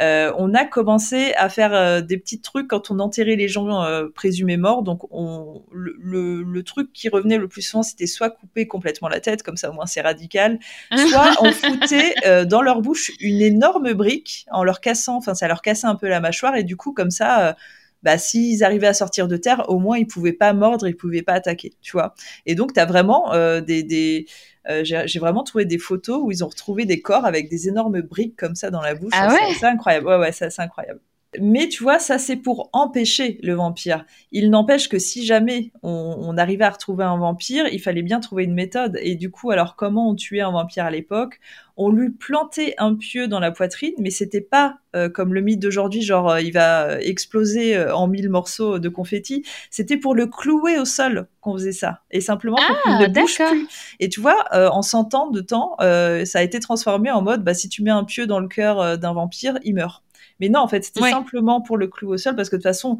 euh, on a commencé à faire des petits trucs quand on enterrait les gens présumés morts. Donc on, le, le, le truc qui revenait le plus souvent, c'était soit couper complètement la tête, comme ça au moins c'est radical, soit on foutait dans leur bouche une énorme brique en leur cassant, enfin ça leur cassait un peu la mâchoire et du coup comme ça, bah s'ils arrivaient à sortir de terre, au moins ils pouvaient pas mordre, ils pouvaient pas attaquer, tu vois. Et donc t'as vraiment euh, des, des euh, j'ai vraiment trouvé des photos où ils ont retrouvé des corps avec des énormes briques comme ça dans la bouche. Ah ouais c'est- C'est incroyable. Ouais ouais, ça c'est incroyable. Mais tu vois, ça c'est pour empêcher le vampire. Il n'empêche que si jamais on, on arrivait à retrouver un vampire, il fallait bien trouver une méthode. Et du coup, alors comment on tuait un vampire à l'époque? On lui plantait un pieu dans la poitrine, mais c'était pas euh, comme le mythe d'aujourd'hui, genre euh, il va euh, exploser euh, en mille morceaux de confetti. C'était pour le clouer au sol qu'on faisait ça, et simplement pour Ah, qu'il ne bouge plus. Et tu vois, en 100 ans de temps, ça a été transformé en mode, bah si tu mets un pieu dans le cœur d'un vampire, il meurt. Mais non, en fait, c'était Ouais. simplement pour le clouer au sol parce que de toute façon,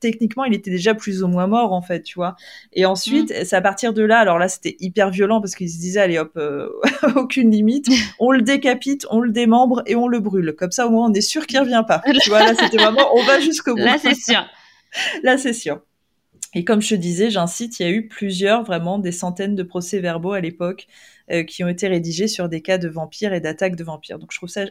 techniquement, il était déjà plus ou moins mort, en fait, tu vois. Et ensuite, Mm. c'est à partir de là, alors là, c'était hyper violent parce qu'ils se disaient, allez hop, euh, aucune limite, on le décapite, on le démembre et on le brûle. Comme ça, au moins, on est sûr qu'il revient pas. tu vois, là, c'était vraiment, on va jusqu'au bout. Là, c'est sûr. Là, c'est sûr. Et comme je te disais, j'incite, il y a eu plusieurs, vraiment des centaines de procès-verbaux à l'époque euh, qui ont été rédigés sur des cas de vampires et d'attaques de vampires. Donc je trouve ça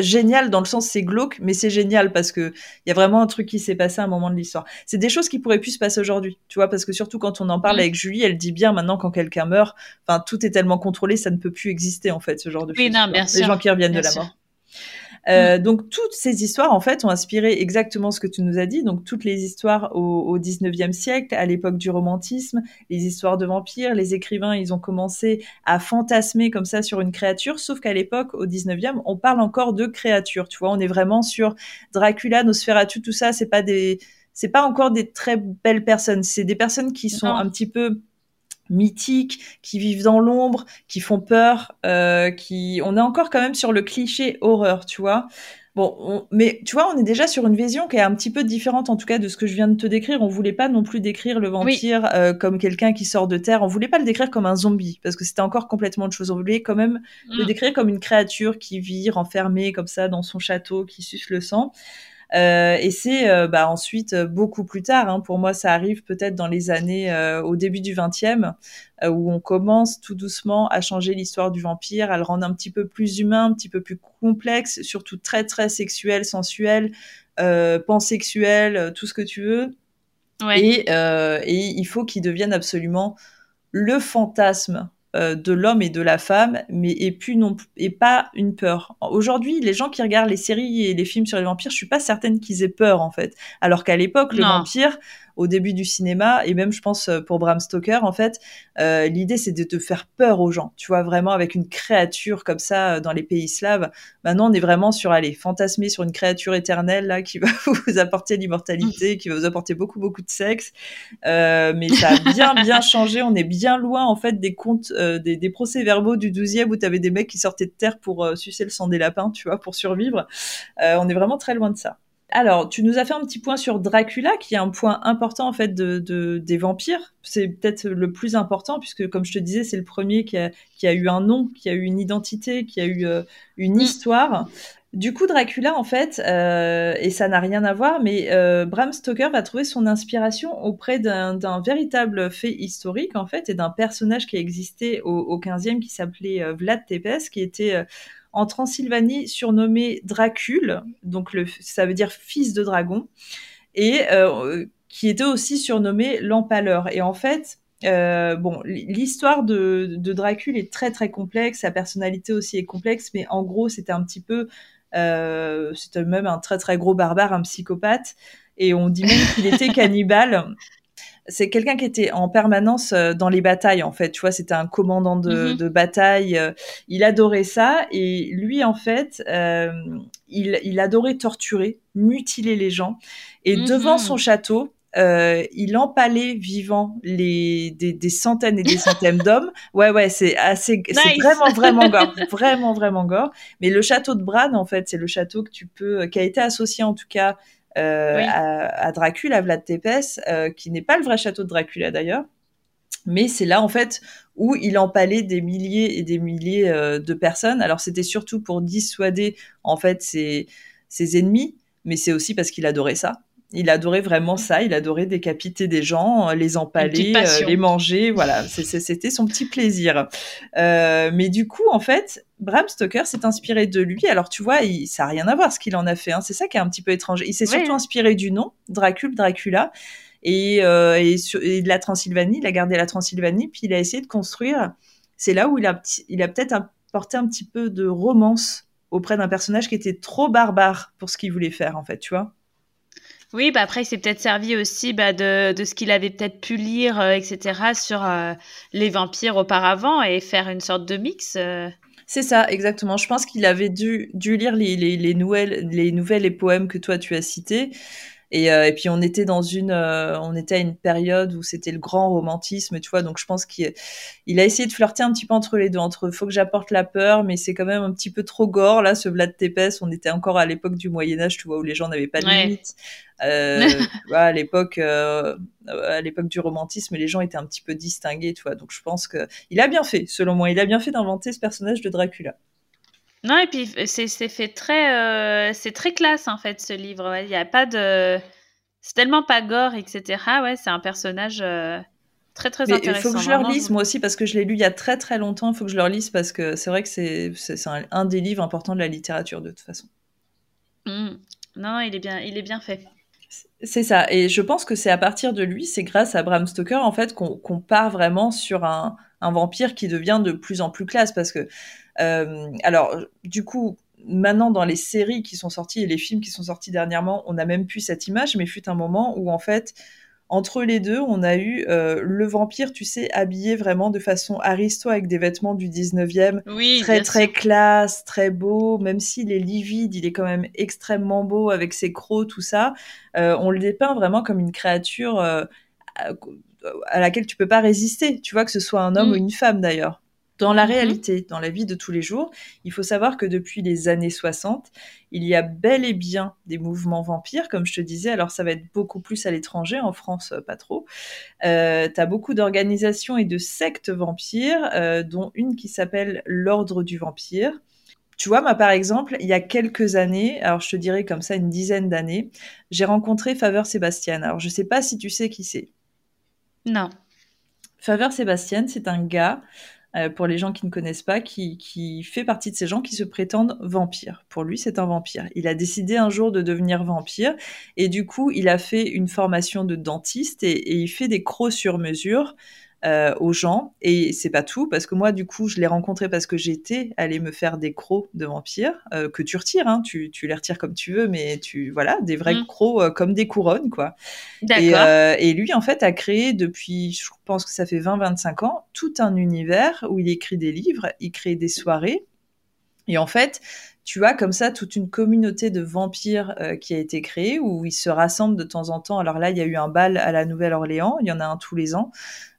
génial dans le sens c'est glauque, mais c'est génial parce que il y a vraiment un truc qui s'est passé à un moment de l'histoire. C'est des choses qui pourraient plus se passer aujourd'hui, tu vois, parce que surtout quand on en parle Mm. avec Julie, elle dit bien maintenant quand quelqu'un meurt, enfin tout est tellement contrôlé, ça ne peut plus exister en fait ce genre de Oui, choses. non, bien sûr, Les gens qui reviennent de la sûr. mort. Euh, Donc toutes ces histoires en fait ont inspiré exactement ce que tu nous as dit. Donc toutes les histoires au, au 19e siècle, à l'époque du romantisme, les histoires de vampires, les écrivains ils ont commencé à fantasmer comme ça sur une créature. Sauf qu'à l'époque au 19e, on parle encore de créatures. Tu vois, on est vraiment sur Dracula, Nosferatu, tout ça. C'est pas des, c'est pas encore des très belles personnes. C'est des personnes qui sont Non. un petit peu mythiques, qui vivent dans l'ombre, qui font peur, euh, qui on est encore quand même sur le cliché horreur, tu vois. Bon, mais tu vois, on est déjà sur une vision qui est un petit peu différente, en tout cas, de ce que je viens de te décrire. On voulait pas non plus décrire le vampire euh, comme quelqu'un qui sort de terre. On voulait pas le décrire comme un zombie, parce que c'était encore complètement autre chose. On voulait quand même le mm. décrire comme une créature qui vit renfermée comme ça dans son château, qui suce le sang. Euh, et c'est euh, bah, ensuite euh, beaucoup plus tard. Hein, pour moi, ça arrive peut-être dans les années au début du 20e, où on commence tout doucement à changer l'histoire du vampire, à le rendre un petit peu plus humain, un petit peu plus complexe, surtout très très sexuel, sensuel, pansexuel, tout ce que tu veux. Ouais. Et, et il faut qu'il devienne absolument le fantasme de l'homme et de la femme, mais et puis non et pas une peur. Aujourd'hui, les gens qui regardent les séries et les films sur les vampires, je suis pas certaine qu'ils aient peur en fait. Alors qu'à l'époque, le vampire, au début du cinéma et même je pense euh, pour Bram Stoker en fait euh, l'idée c'est de te faire peur aux gens tu vois vraiment avec une créature comme ça euh, dans les pays slaves. Maintenant on est vraiment sur aller fantasmer sur une créature éternelle là qui va vous apporter l'immortalité qui va vous apporter beaucoup beaucoup de sexe. Mais ça a bien bien changé. On est bien loin en fait des contes des, des procès verbaux du 12e où tu avais des mecs qui sortaient de terre pour sucer le sang des lapins tu vois pour survivre. On est vraiment très loin de ça alors, tu nous as fait un petit point sur Dracula, qui est un point important en fait de, des vampires. C'est peut-être le plus important puisque, comme je te disais, c'est le premier qui a, qui a, eu un nom, qui a eu une identité, qui a eu euh, une mm. histoire. Du coup, Dracula, en fait, euh, et ça n'a rien à voir, mais euh, Bram Stoker va trouver son inspiration auprès d'un véritable fait historique, en fait, et d'un personnage qui a existé au, au 15e qui s'appelait Vlad Tepes, qui était en Transylvanie surnommé Dracule, donc le, ça veut dire fils de dragon, et euh, qui était aussi surnommé l'Empaleur. Et en fait, euh, bon, l'histoire de, de, Dracule est très très complexe, sa personnalité aussi est complexe, mais en gros, c'était un petit peu, euh, c'était même un très très gros barbare, un psychopathe, et on dit même qu'il était cannibale c'est quelqu'un qui était en permanence euh, dans les batailles en fait tu vois c'était un commandant de, mhm. bataille euh, il adorait ça et lui en fait euh, il, adorait torturer mutiler les gens et mhm. devant son château il empalait vivant les des, centaines et des centaines d'hommes. Ouais, ouais, c'est assez, c'est vraiment, vraiment gore, vraiment, vraiment gore. Mais le château de Bran, en fait, c'est le château que tu peux, qui a été associé en tout cas euh, à, Dracula, Vlad Tepes, euh, qui n'est pas le vrai château de Dracula d'ailleurs. Mais c'est là en fait où il empalait des milliers et des milliers euh, de personnes. Alors c'était surtout pour dissuader en fait ses, ses ennemis, mais c'est aussi parce qu'il adorait ça. Il adorait vraiment ça. Il adorait décapiter des gens, les empaler, euh, les manger. Voilà, c'était son petit plaisir. Euh, mais du coup, en fait, Bram Stoker s'est inspiré de lui. Alors, tu vois, il, ça n'a rien à voir ce qu'il en a fait. Hein. C'est ça qui est un petit peu étrange. Il s'est surtout inspiré du nom, Dracul, Dracula. Et, euh, et, de la Transylvanie, il a gardé la Transylvanie, puis il a essayé de construire. C'est là où il a, il a peut-être apporté un petit peu de romance auprès d'un personnage qui était trop barbare pour ce qu'il voulait faire, en fait, tu vois. Oui, bah après, il s'est peut-être servi aussi bah, de, de, ce qu'il avait peut-être pu lire, euh, etc., sur euh, les vampires auparavant et faire une sorte de mix. Euh. C'est ça, exactement. Je pense qu'il avait dû, dû lire les, les, les, nouvelles, les nouvelles et poèmes que toi tu as cités et, euh, et, puis on était dans une, euh, on était à une période où c'était le grand romantisme, tu vois. Donc je pense qu'il il a essayé de flirter un petit peu entre les deux, entre faut que j'apporte la peur, mais c'est quand même un petit peu trop gore là. Ce Vlad Tepes, on était encore à l'époque du Moyen Âge, tu vois, où les gens n'avaient pas de limite. Euh, à l'époque, à l'époque du romantisme, les gens étaient un petit peu distingués, tu vois. Donc je pense que il a bien fait, selon moi, il a bien fait d'inventer ce personnage de Dracula. Non, et puis c'est fait très, euh, c'est très classe en fait ce livre. Il n'y a pas de, c'est tellement pas gore, etc. Ouais, c'est un personnage euh, très très intéressant. Il faut que je le relise moi aussi parce que je l'ai lu il y a très très longtemps. Il faut que je le relise parce que c'est vrai que c'est un, un, des livres importants de la littérature de toute façon. Mmh. Non, il est bien, il est bien fait. C'est ça, et je pense que c'est à partir de lui, c'est grâce à Bram Stoker en fait qu'on part vraiment sur un, un vampire qui devient de plus en plus classe parce que alors, du coup, maintenant dans les séries qui sont sorties et les films qui sont sortis dernièrement, on a même plus cette image, mais fut un moment où en fait, entre les deux, on a eu euh, le vampire, tu sais, habillé vraiment de façon aristo avec des vêtements du 19e, oui, très très classe, très beau, même s'il est livide, il est quand même extrêmement beau avec ses crocs, tout ça. Euh, on le dépeint vraiment comme une créature à laquelle tu peux pas résister. Tu vois que ce soit un homme Mm. ou une femme d'ailleurs. Dans la Mhm. réalité, dans la vie de tous les jours, il faut savoir que depuis les années 60, il y a bel et bien des mouvements vampires, comme je te disais. Alors ça va être beaucoup plus à l'étranger, en France euh, pas trop. Euh, tu as beaucoup d'organisations et de sectes vampires, euh, dont une qui s'appelle l'Ordre du Vampire. Tu vois, moi par exemple, il y a quelques années, alors je te dirais comme ça une dizaine d'années, j'ai rencontré Faveur Sébastien. Alors je sais pas si tu sais qui c'est. Non. Faveur Sébastien, c'est un gars, euh, pour les gens qui ne connaissent pas, qui, fait partie de ces gens qui se prétendent vampires. Pour lui, c'est un vampire. Il a décidé un jour de devenir vampire et du coup, il a fait une formation de dentiste et il fait des crocs sur mesure. Euh, aux gens et c'est pas tout parce que moi du coup je l'ai rencontré parce que j'étais allée me faire des crocs de vampire euh, que tu retires hein, tu, tu les retires comme tu veux mais tu voilà des vrais Mm. crocs euh, comme des couronnes quoi et, et lui, en fait, a créé depuis, je pense que ça fait 20-25 ans, tout un univers où il écrit des livres, il crée des soirées. Et en fait, tu as comme ça toute une communauté de vampires euh, qui a été créée, où ils se rassemblent de temps en temps. Alors là, il y a eu un bal à la Nouvelle-Orléans, il y en a un tous les ans.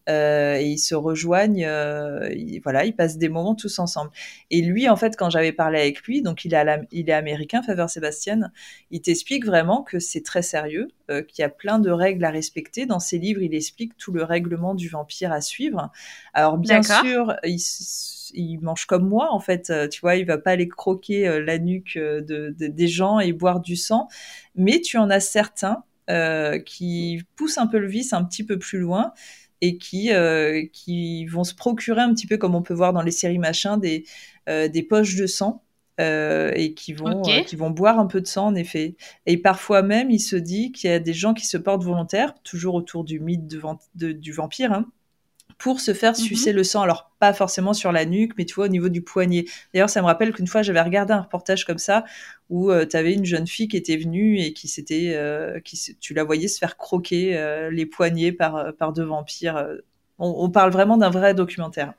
Euh, et ils se rejoignent, euh, ils- voilà, ils passent des moments tous ensemble. Et lui, en fait, quand j'avais parlé avec lui, donc il est, la- il est américain, Faveur Sébastien, il t'explique vraiment que c'est très sérieux, euh, qu'il y a plein de règles à respecter. Dans ses livres, il explique tout le règlement du vampire à suivre. Alors bien sûr, il, mange comme moi, en fait, tu vois, il va pas aller croquer la nuque de, de- des gens et boire du sang, mais tu en as certains euh, qui poussent un peu le vice un petit peu plus loin et qui, euh, qui vont se procurer un petit peu comme on peut voir dans les séries machin des, euh, des poches de sang euh, et qui vont, euh, qui vont boire un peu de sang en effet. Et parfois même, il se dit qu'il y a des gens qui se portent volontaires, toujours autour du mythe de van- de- du vampire, hein, pour se faire Mhm. sucer le sang. Alors pas forcément sur la nuque, mais tu vois au niveau du poignet. D'ailleurs, ça me rappelle qu'une fois j'avais regardé un reportage comme ça où tu avais une jeune fille qui était venue et qui s'était, euh, qui tu la voyais se faire croquer euh, les poignets par par deux vampires. On, parle vraiment d'un vrai documentaire.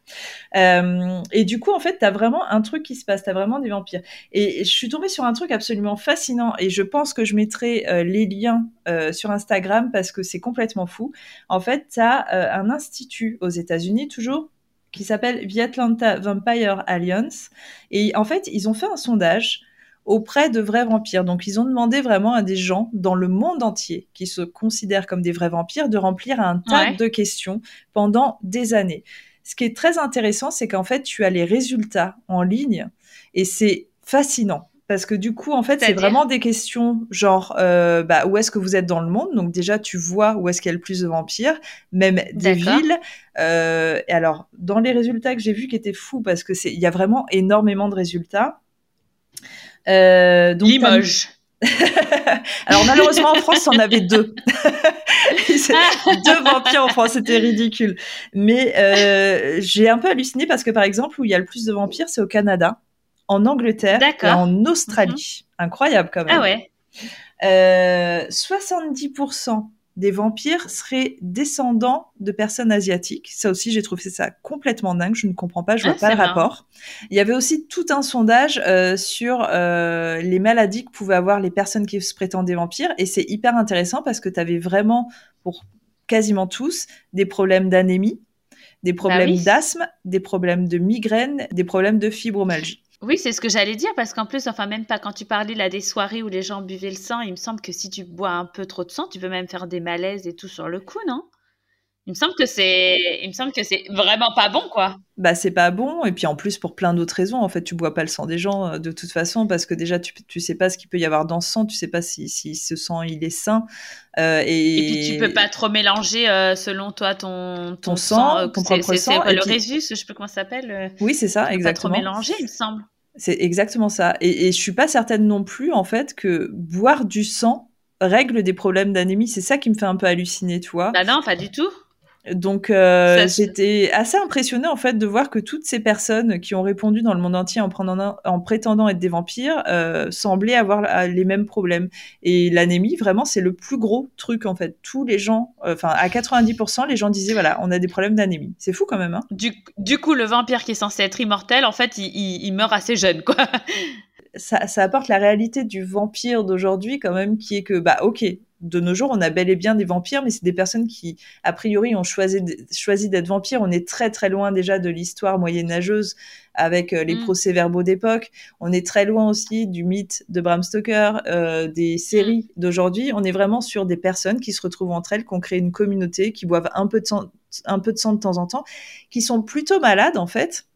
Euh, et du coup, en fait, t'as vraiment un truc qui se passe. T'as vraiment des vampires. Et je suis tombée sur un truc absolument fascinant. Et je pense que je mettrai euh, les liens euh, sur Instagram parce que c'est complètement fou. En fait, t'as euh, un institut aux États-Unis toujours qui s'appelle The Atlanta Vampire Alliance. Et en fait, ils ont fait un sondage auprès de vrais vampires. Donc, ils ont demandé vraiment à des gens dans le monde entier qui se considèrent comme des vrais vampires de remplir un tas Ouais. de questions pendant des années. Ce qui est très intéressant, c'est qu'en fait, tu as les résultats en ligne et c'est fascinant. Parce que du coup, en fait, c'est vraiment des questions genre euh, bah, où est-ce que vous êtes dans le monde? Donc déjà, tu vois où est-ce qu'il y a le plus de vampires, même des villes. Euh, et alors, dans les résultats que j'ai vus qui étaient fous, parce que c'est il y a vraiment énormément de résultats. Euh, donc, Limoges. alors malheureusement en France, on avait deux. Deux vampires en France, c'était ridicule. Mais euh, j'ai un peu halluciné parce que par exemple, où il y a le plus de vampires, c'est au Canada, en Angleterre et en Australie. Incroyable quand même. Ah ouais. Euh, 70% des vampires seraient descendants de personnes asiatiques. Ça aussi, j'ai trouvé ça complètement dingue. Je ne comprends pas, je vois Ah, pas le marrant. rapport. Il y avait aussi tout un sondage euh, sur euh, les maladies que pouvaient avoir les personnes qui se prétendaient vampires. Et c'est hyper intéressant parce que tu avais vraiment, pour quasiment tous, des problèmes d'anémie, des problèmes Bah oui. d'asthme, des problèmes de migraine, des problèmes de fibromyalgie. Oui, c'est ce que j'allais dire parce qu'en plus, enfin même pas quand tu parlais là des soirées où les gens buvaient le sang, il me semble que si tu bois un peu trop de sang, tu peux même faire des malaises et tout sur le coup, non? Il me semble que c'est, il me semble que c'est vraiment pas bon, quoi. bah c'est pas bon et puis en plus pour plein d'autres raisons en fait tu bois pas le sang des gens euh, de toute façon parce que déjà tu tu sais pas ce qu'il peut y avoir dans ce sang tu sais pas si si ce sang il est sain euh, et, Et puis tu peux pas trop mélanger euh, selon toi ton Ton sang, euh, ton propre sang, le puis- résus, je sais pas comment ça s'appelle. oui c'est ça Pas trop exactement mélanger, il me semble. c'est exactement ça et, et je suis pas certaine non plus en fait que boire du sang règle des problèmes d'anémie c'est ça qui me fait un peu halluciner tu vois Bah non, pas du tout. Donc euh, j'étais assez impressionnée en fait de voir que toutes ces personnes qui ont répondu dans le monde entier en, prenant, en prétendant être des vampires euh, semblaient avoir les mêmes problèmes. Et l'anémie, vraiment, c'est le plus gros truc en fait. Tous les gens, euh, enfin à 90%, les gens disaient voilà, on a des problèmes d'anémie. C'est fou quand même. Hein Du, du coup, le vampire qui est censé être immortel, en fait, il, il- il meurt assez jeune, quoi. ça, ça apporte la réalité du vampire d'aujourd'hui quand même, qui est que bah ok, de nos jours, on a bel et bien des vampires, mais c'est des personnes qui, a priori, ont choisi, choisi d'être vampires. On est très très loin déjà de l'histoire moyenâgeuse avec euh, les mm. procès-verbaux d'époque. On est très loin aussi du mythe de Bram Stoker, euh, des séries mm. d'aujourd'hui. On est vraiment sur des personnes qui se retrouvent entre elles, qui ont créé une communauté, qui boivent un peu de sang, un peu de sang de temps en temps, qui sont plutôt malades en fait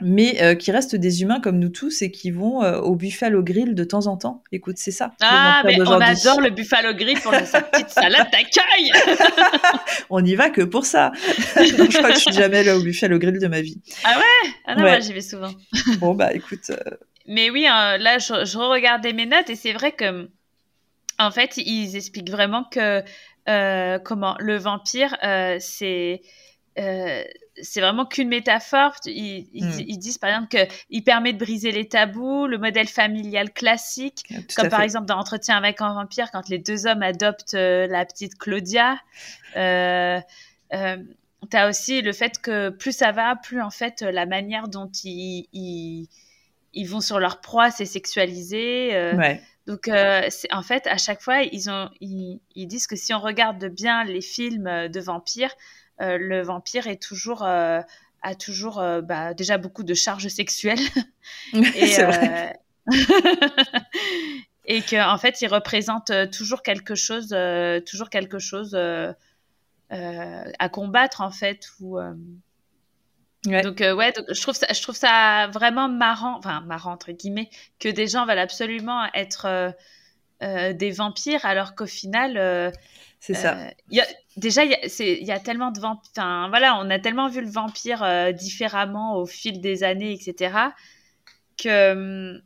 mais euh, qui restent des humains comme nous tous et qui vont euh, au Buffalo Grill de temps en temps. Écoute, c'est ça. Ah, mais on adore le Buffalo Grill pour sa petite salade d'accueil. on y va que pour ça. je crois que je suis jamais là au Buffalo Grill de ma vie. Ah ouais? Ah non, j'y vais souvent. bon, bah écoute. Euh, mais oui, hein, là, je, je regardais mes notes et c'est vrai que, en fait, ils expliquent vraiment que, comment, le vampire, c'est c'est vraiment qu'une métaphore. Hmm. Ils, disent par exemple qu'il permet de briser les tabous, le modèle familial classique, comme par exemple dans Entretien avec un vampire, quand les deux hommes adoptent euh, la petite Claudia. Euh, euh, tu as aussi le fait que plus ça va, plus en fait la manière dont ils, ils, vont sur leur proie, c'est sexualisé. Donc, en fait, à chaque fois, ils, ont, ils, disent que si on regarde bien les films de vampires, euh, le vampire est toujours euh, a toujours euh, bah, déjà beaucoup de charges sexuelles. Et, et que en fait il représente toujours quelque chose toujours quelque chose à combattre en fait ou Donc ouais, je trouve ça, je trouve ça vraiment marrant, enfin marrant entre guillemets, que des gens veulent absolument être des vampires alors qu'au final, c'est ça. Y a, déjà, il y, a tellement de vampires. voilà, on a tellement vu le vampire euh, différemment au fil des années, etc., que, hum,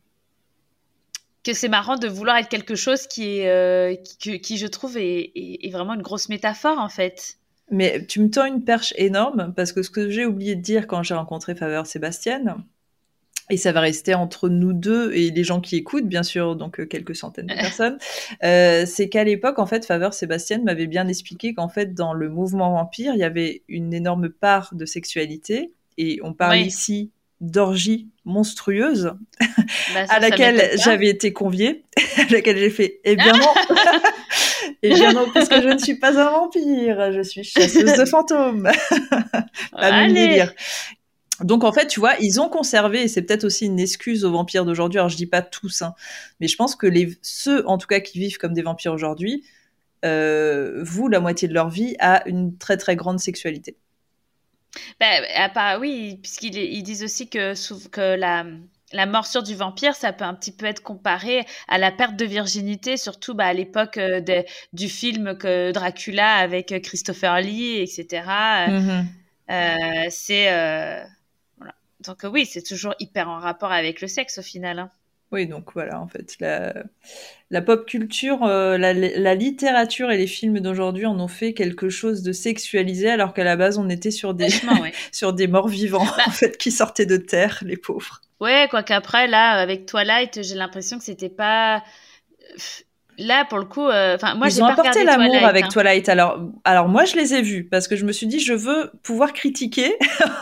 que c'est marrant de vouloir être quelque chose qui, est, euh, qui, je trouve, est, est, vraiment une grosse métaphore, en fait. Mais tu me tends une perche énorme, parce que ce que j'ai oublié de dire quand j'ai rencontré Faveur Sébastien, et ça va rester entre nous deux et les gens qui écoutent, bien sûr, donc euh, quelques centaines de personnes, euh, c'est qu'à l'époque, en fait, Faveur Sébastien m'avait bien expliqué qu'en fait, dans le mouvement vampire, il y avait une énorme part de sexualité, et on parle ici d'orgie monstrueuse bah, à laquelle j'avais été conviée, à laquelle j'ai fait eh bien non, eh bien non parce que je ne suis pas un vampire, je suis chasseuse de fantômes. délire. Donc en fait, tu vois, ils ont conservé, et c'est peut-être aussi une excuse aux vampires d'aujourd'hui. Alors je dis pas tous, hein, mais je pense que les ceux, en tout cas, qui vivent comme des vampires aujourd'hui, euh, vouent la moitié de leur vie à une très très grande sexualité. Bah, oui, puisqu'ils ils disent aussi que, que la, la morsure du vampire, ça peut un petit peu être comparé à la perte de virginité, surtout bah, à l'époque euh, du film que Dracula avec Christopher Lee, etc. Euh, c'est donc oui, c'est toujours hyper en rapport avec le sexe au final. Hein. Oui, donc voilà, en fait, la, pop culture, euh, la, littérature et les films d'aujourd'hui en ont fait quelque chose de sexualisé, alors qu'à la base, on était sur des, sur des morts vivants, bah en fait, qui sortaient de terre, les pauvres. Ouais, quoi qu'après, là, avec Twilight, j'ai l'impression que c'était pas là pour le coup euh, enfin moi ils ont apporté l'amour avec hein. Twilight alors alors moi je les ai vus parce que je me suis dit je veux pouvoir critiquer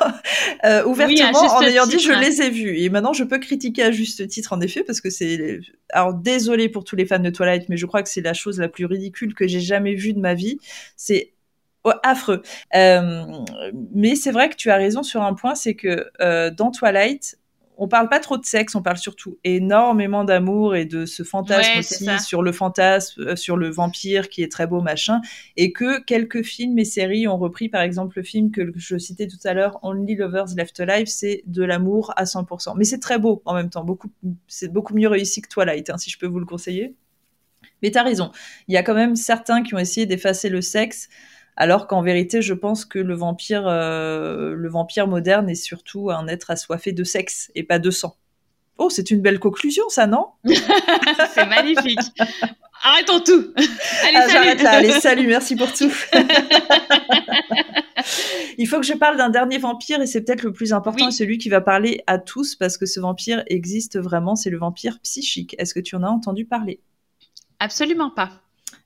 euh, ouvertement en ayant dit je les ai vus et maintenant je peux critiquer à juste titre en effet parce que c'est alors désolé pour tous les fans de Twilight mais je crois que c'est la chose la plus ridicule que j'ai jamais vue de ma vie c'est affreux. Euh, mais c'est vrai que tu as raison sur un point, c'est que dans Twilight, on parle pas trop de sexe, on parle surtout énormément d'amour et de ce fantasme aussi sur le fantasme, euh, sur le vampire qui est très beau machin, et que quelques films et séries ont repris, par exemple le film que je citais tout à l'heure, Only Lovers Left Alive, c'est de l'amour à 100%. Mais c'est très beau en même temps, beaucoup, c'est beaucoup mieux réussi que Twilight, hein, si je peux vous le conseiller. Mais t'as raison, il y a quand même certains qui ont essayé d'effacer le sexe alors qu'en vérité, je pense que le vampire, euh, le vampire moderne est surtout un être assoiffé de sexe et pas de sang. Oh, c'est une belle conclusion, ça, non C'est magnifique. Arrêtons tout. Allez, ah, salut. Allez, salut, merci pour tout. Il faut que je parle d'un dernier vampire et c'est peut-être le plus important celui qui va parler à tous parce que ce vampire existe vraiment, c'est le vampire psychique. Est-ce que tu en as entendu parler? Absolument pas.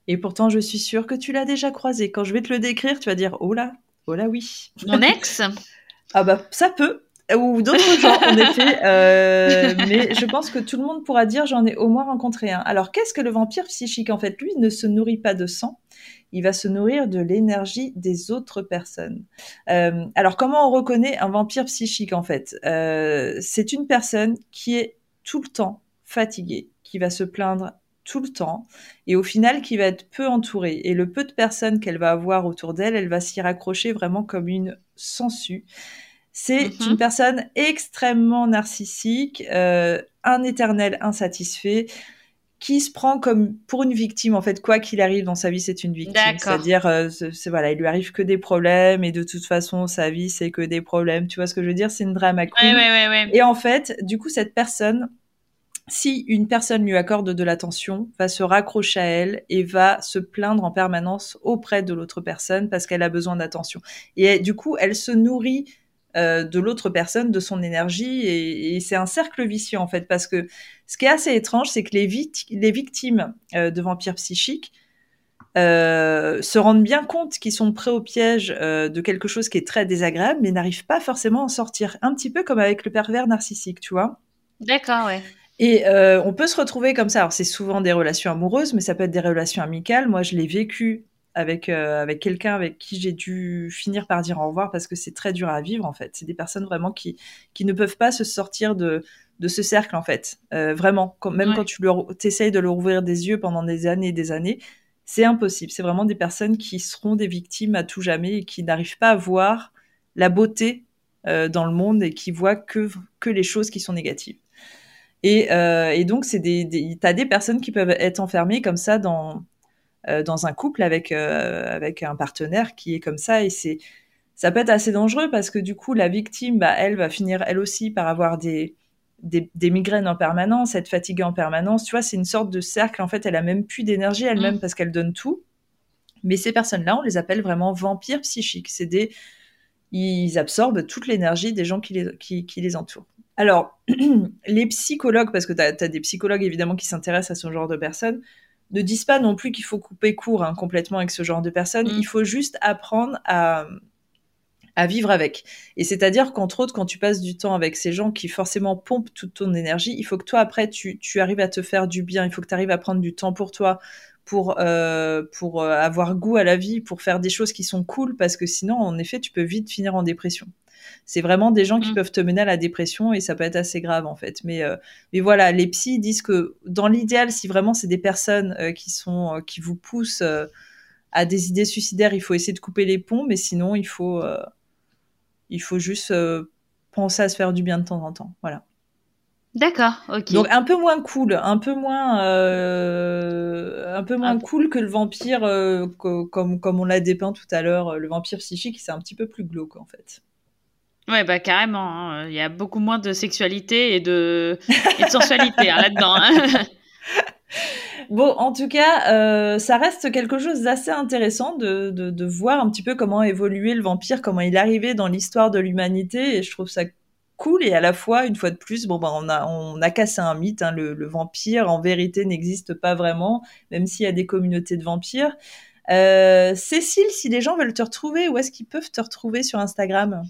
Et pourtant, je suis sûre que tu l'as déjà croisé. Quand je vais te le décrire, tu vas dire Oh là, oh là, oui. Mon ex Ah bah, ça peut. ou d'autres gens, en effet. Euh, mais je pense que tout le monde pourra dire j'en ai au moins rencontré un. Alors, qu'est-ce que le vampire psychique En fait, lui ne se nourrit pas de sang. Il va se nourrir de l'énergie des autres personnes. Euh, alors, comment on reconnaît un vampire psychique En fait, euh, c'est une personne qui est tout le temps fatiguée, qui va se plaindre tout le temps et au final qui va être peu entourée. Et le peu de personnes qu'elle va avoir autour d'elle, elle va s'y raccrocher vraiment comme une sangsue. C'est Mhm. une personne extrêmement narcissique, euh, un éternel insatisfait, qui se prend comme pour une victime. En fait, quoi qu'il arrive dans sa vie, c'est une victime. C'est-à-dire, euh, c'est voilà, il lui arrive que des problèmes et de toute façon, sa vie, c'est que des problèmes. Tu vois ce que je veux dire? C'est une drama queen. ouais, ouais, ouais. Et en fait, du coup, cette personne, si une personne lui accorde de l'attention, va se raccrocher à elle et va se plaindre en permanence auprès de l'autre personne parce qu'elle a besoin d'attention. Et du coup, elle se nourrit euh, de l'autre personne, de son énergie, et, c'est un cercle vicieux en fait, parce que ce qui est assez étrange, c'est que les, vict- les victimes euh, de vampires psychiques euh, se rendent bien compte qu'ils sont prêts au piège de quelque chose qui est très désagréable, mais n'arrivent pas forcément à en sortir. Un petit peu comme avec le pervers narcissique, tu vois. D'accord, ouais. Et euh, on peut se retrouver comme ça. Alors c'est souvent des relations amoureuses, mais ça peut être des relations amicales. Moi, je l'ai vécu avec euh, avec quelqu'un avec qui j'ai dû finir par dire au revoir parce que c'est très dur à vivre en fait. C'est des personnes vraiment qui qui ne peuvent pas se sortir de de ce cercle en fait. Euh, vraiment, quand, même Ouais. quand tu leur t'essayes de leur ouvrir des yeux pendant des années et des années, c'est impossible. C'est vraiment des personnes qui seront des victimes à tout jamais et qui n'arrivent pas à voir la beauté euh, dans le monde et qui voient que que les choses qui sont négatives. Et, euh, et donc, c'est des, des, t'as des personnes qui peuvent être enfermées comme ça dans, euh, dans un couple avec, euh, avec un partenaire qui est comme ça. Et c'est, ça peut être assez dangereux parce que du coup, la victime, bah, elle va finir elle aussi par avoir des, des, des migraines en permanence, être fatiguée en permanence. Tu vois, c'est une sorte de cercle. En fait, elle a même plus d'énergie elle-même Mm. parce qu'elle donne tout. Mais ces personnes-là, on les appelle vraiment vampires psychiques. C'est des, ils absorbent toute l'énergie des gens qui les, qui, qui les entourent. Alors, les psychologues, parce que tu as, des psychologues évidemment qui s'intéressent à ce genre de personnes, ne disent pas non plus qu'il faut couper court hein, complètement avec ce genre de personnes. Mm. Il faut juste apprendre à, à vivre avec. Et c'est-à-dire qu'entre autres, quand tu passes du temps avec ces gens qui forcément pompent toute ton énergie, il faut que toi, après, tu, tu arrives à te faire du bien. Il faut que tu arrives à prendre du temps pour toi, pour, euh, pour euh, avoir goût à la vie, pour faire des choses qui sont cool, parce que sinon, en effet, tu peux vite finir en dépression. C'est vraiment des gens qui Mm. peuvent te mener à la dépression et ça peut être assez grave en fait. Mais, euh, mais voilà, les psys disent que dans l'idéal, si vraiment c'est des personnes euh, qui sont euh, qui vous poussent à des idées suicidaires, il faut essayer de couper les ponts, mais sinon il faut il faut juste penser à se faire du bien de temps en temps. Voilà. D'accord, ok. Donc un peu moins cool, un peu moins, euh, un peu moins Un- cool que le vampire, euh, co- comme comme on l'a dépeint tout à l'heure, le vampire psychique, c'est un petit peu plus glauque en fait. Ouais, bah carrément. hein. Il y a beaucoup moins de sexualité et de, sensualité hein, là-dedans. hein. Bon, en tout cas, euh, ça reste quelque chose d'assez intéressant de, de, voir un petit peu comment a évolué le vampire, comment il arrivé dans l'histoire de l'humanité, et je trouve ça cool. Et à la fois, une fois de plus, bon, ben, on a, on a cassé un mythe. Le, le vampire, en vérité, n'existe pas vraiment, même s'il y a des communautés de vampires. Euh, Cécile, si les gens veulent te retrouver, où est-ce qu'ils peuvent te retrouver sur Instagram?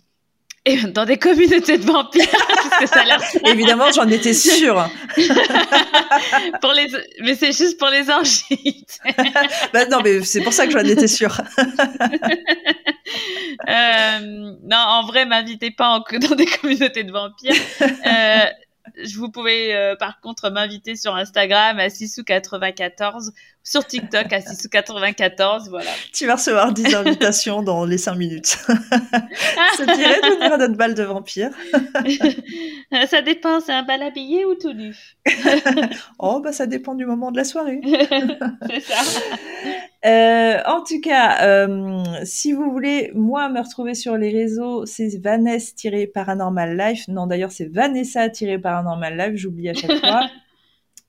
Et dans des communautés de vampires, parce que ça a l'air Évidemment, j'en étais sûre. pour les, mais c'est juste pour les orgies. bah, non, mais c'est pour ça que j'en étais sûre. Euh, non, en vrai, m'invitez pas en- dans des communautés de vampires. Euh, je vous pouvez euh, par contre m'inviter sur Instagram à Sissou94, sur TikTok à Sissou94, voilà. Tu vas recevoir 10 invitations dans les 5 minutes. Ça dirait de venir à notre bal de vampire? Ça dépend, c'est un bal habillé ou tout nu? Oh, bah ça dépend du moment de la soirée. C'est ça. Euh, en tout cas, euh, si vous voulez, moi, me retrouver sur les réseaux, c'est Vanessa-Paranormal Life. Non, d'ailleurs, c'est Vanessa-Paranormal Life, j'oublie à chaque fois.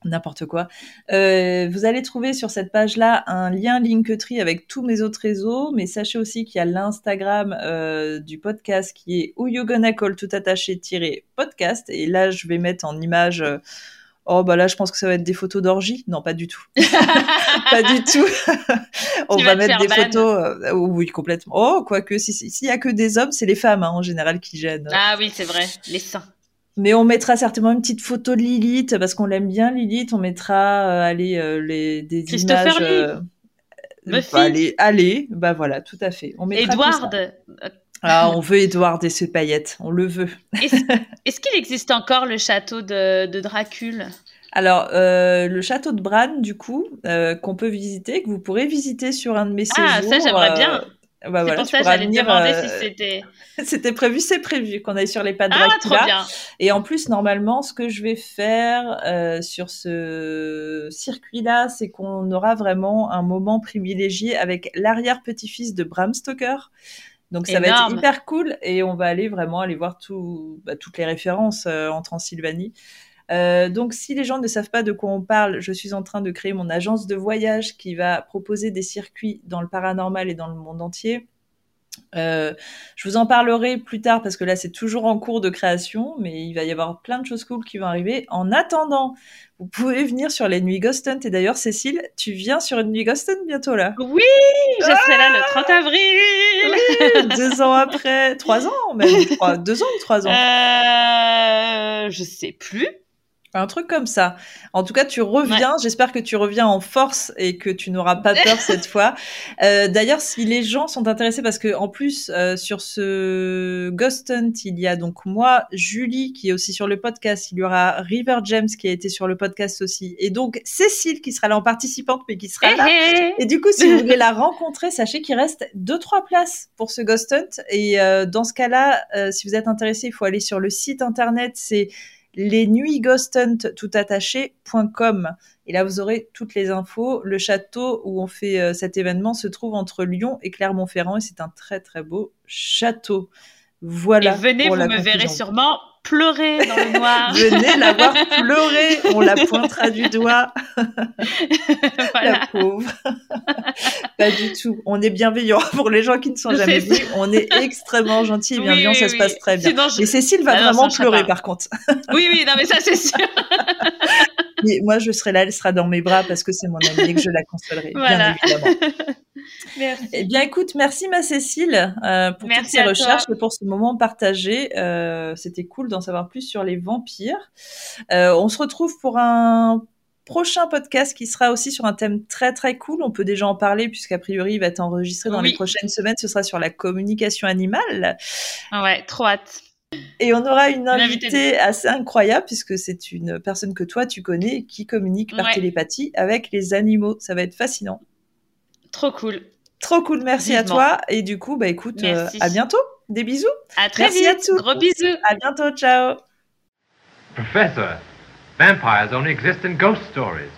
N'importe quoi. Euh, vous allez trouver sur cette page-là un lien Linktree avec tous mes autres réseaux, mais sachez aussi qu'il y a l'Instagram euh, du podcast qui est Who You Gonna Call tout attaché tiré podcast. Et là, je vais mettre en image euh, Oh bah là, je pense que ça va être des photos d'orgie. Non, pas du tout. pas du tout. On Tu va mettre des ban. photos. euh, oui, complètement. Oh, quoique, si- si- s'il y a que des hommes, c'est les femmes hein, en général qui gênent. Ah oui, c'est vrai, les seins. Mais on mettra certainement une petite photo de Lilith parce qu'on l'aime bien Lilith. On mettra euh, allez euh, les des Christopher images. Euh, Buffy. bah, allez, allez, bah voilà, tout à fait. On. Edward, Ah, on veut Edward et ses paillettes, on le veut. est-ce qu'il existe encore le château de, de Dracule Alors, euh, le château de Bran, du coup, euh, qu'on peut visiter, que vous pourrez visiter sur un de mes Ah, séjours. ça, j'aimerais euh, bien. Bah c'est voilà, pour ça j'allais venir, demander euh, si c'était. C'était prévu, c'est prévu qu'on aille sur les pas de Ah, trop bien. Et en plus, normalement, ce que je vais faire euh, sur ce circuit-là, c'est qu'on aura vraiment un moment privilégié avec l'arrière-petit-fils de Bram Stoker. Donc ça va être hyper cool et on va aller vraiment aller voir tout, bah, toutes les références euh, en Transylvanie. Euh, donc si les gens ne savent pas de quoi on parle, je suis en train de créer mon agence de voyage qui va proposer des circuits dans le paranormal et dans le monde entier. Euh, je vous en parlerai plus tard parce que là c'est toujours en cours de création, mais il va y avoir plein de choses cool qui vont arriver. En attendant, vous pouvez venir sur les nuits Ghost Hunt et d'ailleurs Cécile, tu viens sur une nuit Ghost Hunt bientôt là. Oui, je serai là le 30 avril. deux ans après, trois ans même, trois- deux ans ou trois ans, Euh, je sais plus. Un truc comme ça. En tout cas, tu reviens. J'espère que tu reviens en force et que tu n'auras pas peur cette fois. Euh, D'ailleurs, si les gens sont intéressés, parce que en plus euh, sur ce Ghost Hunt, il y a donc moi, Julie qui est aussi sur le podcast. Il y aura River James qui a été sur le podcast aussi, et donc Cécile qui sera là en participante, mais qui sera Eh, là. eh. Et du coup, si vous voulez la rencontrer, sachez qu'il reste deux trois places pour ce Ghost Hunt. Et euh, dans ce cas-là, si vous êtes intéressé, il faut aller sur le site internet. C'est les nuits Ghost Hunt tout attaché.com. Et là, vous aurez toutes les infos. Le château où on fait euh, cet événement se trouve entre Lyon et Clermont-Ferrand et c'est un très très beau château. Voilà. Et venez, vous me verrez sûrement pleurer dans le noir. Venez la voir pleurer. On la pointera du doigt. voilà. La pauvre. pas du tout. On est bienveillant pour les gens qui ne sont jamais venus. On est extrêmement gentil et bienveillant. oui, ça se passe très bien. Sinon, je- Et Cécile va Ah vraiment pleurer par contre. Oui, oui, non, mais ça, c'est sûr. Mais moi, je serai là, elle sera dans mes bras parce que c'est mon amie et que je la consolerai, Voilà. bien évidemment. Merci. Eh bien, écoute, merci ma Cécile euh, pour Merci toutes ces toi. recherches et pour ce moment partagé. Euh, C'était cool d'en savoir plus sur les vampires. Euh, on se retrouve pour un prochain podcast qui sera aussi sur un thème très très cool. On peut déjà en parler puisqu'a priori il va être enregistré dans Oui. les prochaines semaines. Ce sera sur la communication animale. Ouais, trop hâte. Et on aura une invitée. assez incroyable puisque c'est une personne que toi tu connais qui communique par Ouais. télépathie avec les animaux. Ça va être fascinant. Trop cool. Trop cool, merci à Vivement. toi. Et du coup, bah écoute, euh, à bientôt. Des bisous. À très Merci à vite. tous. Gros bisous. À bientôt, ciao. Professor, vampires only exist in ghost stories.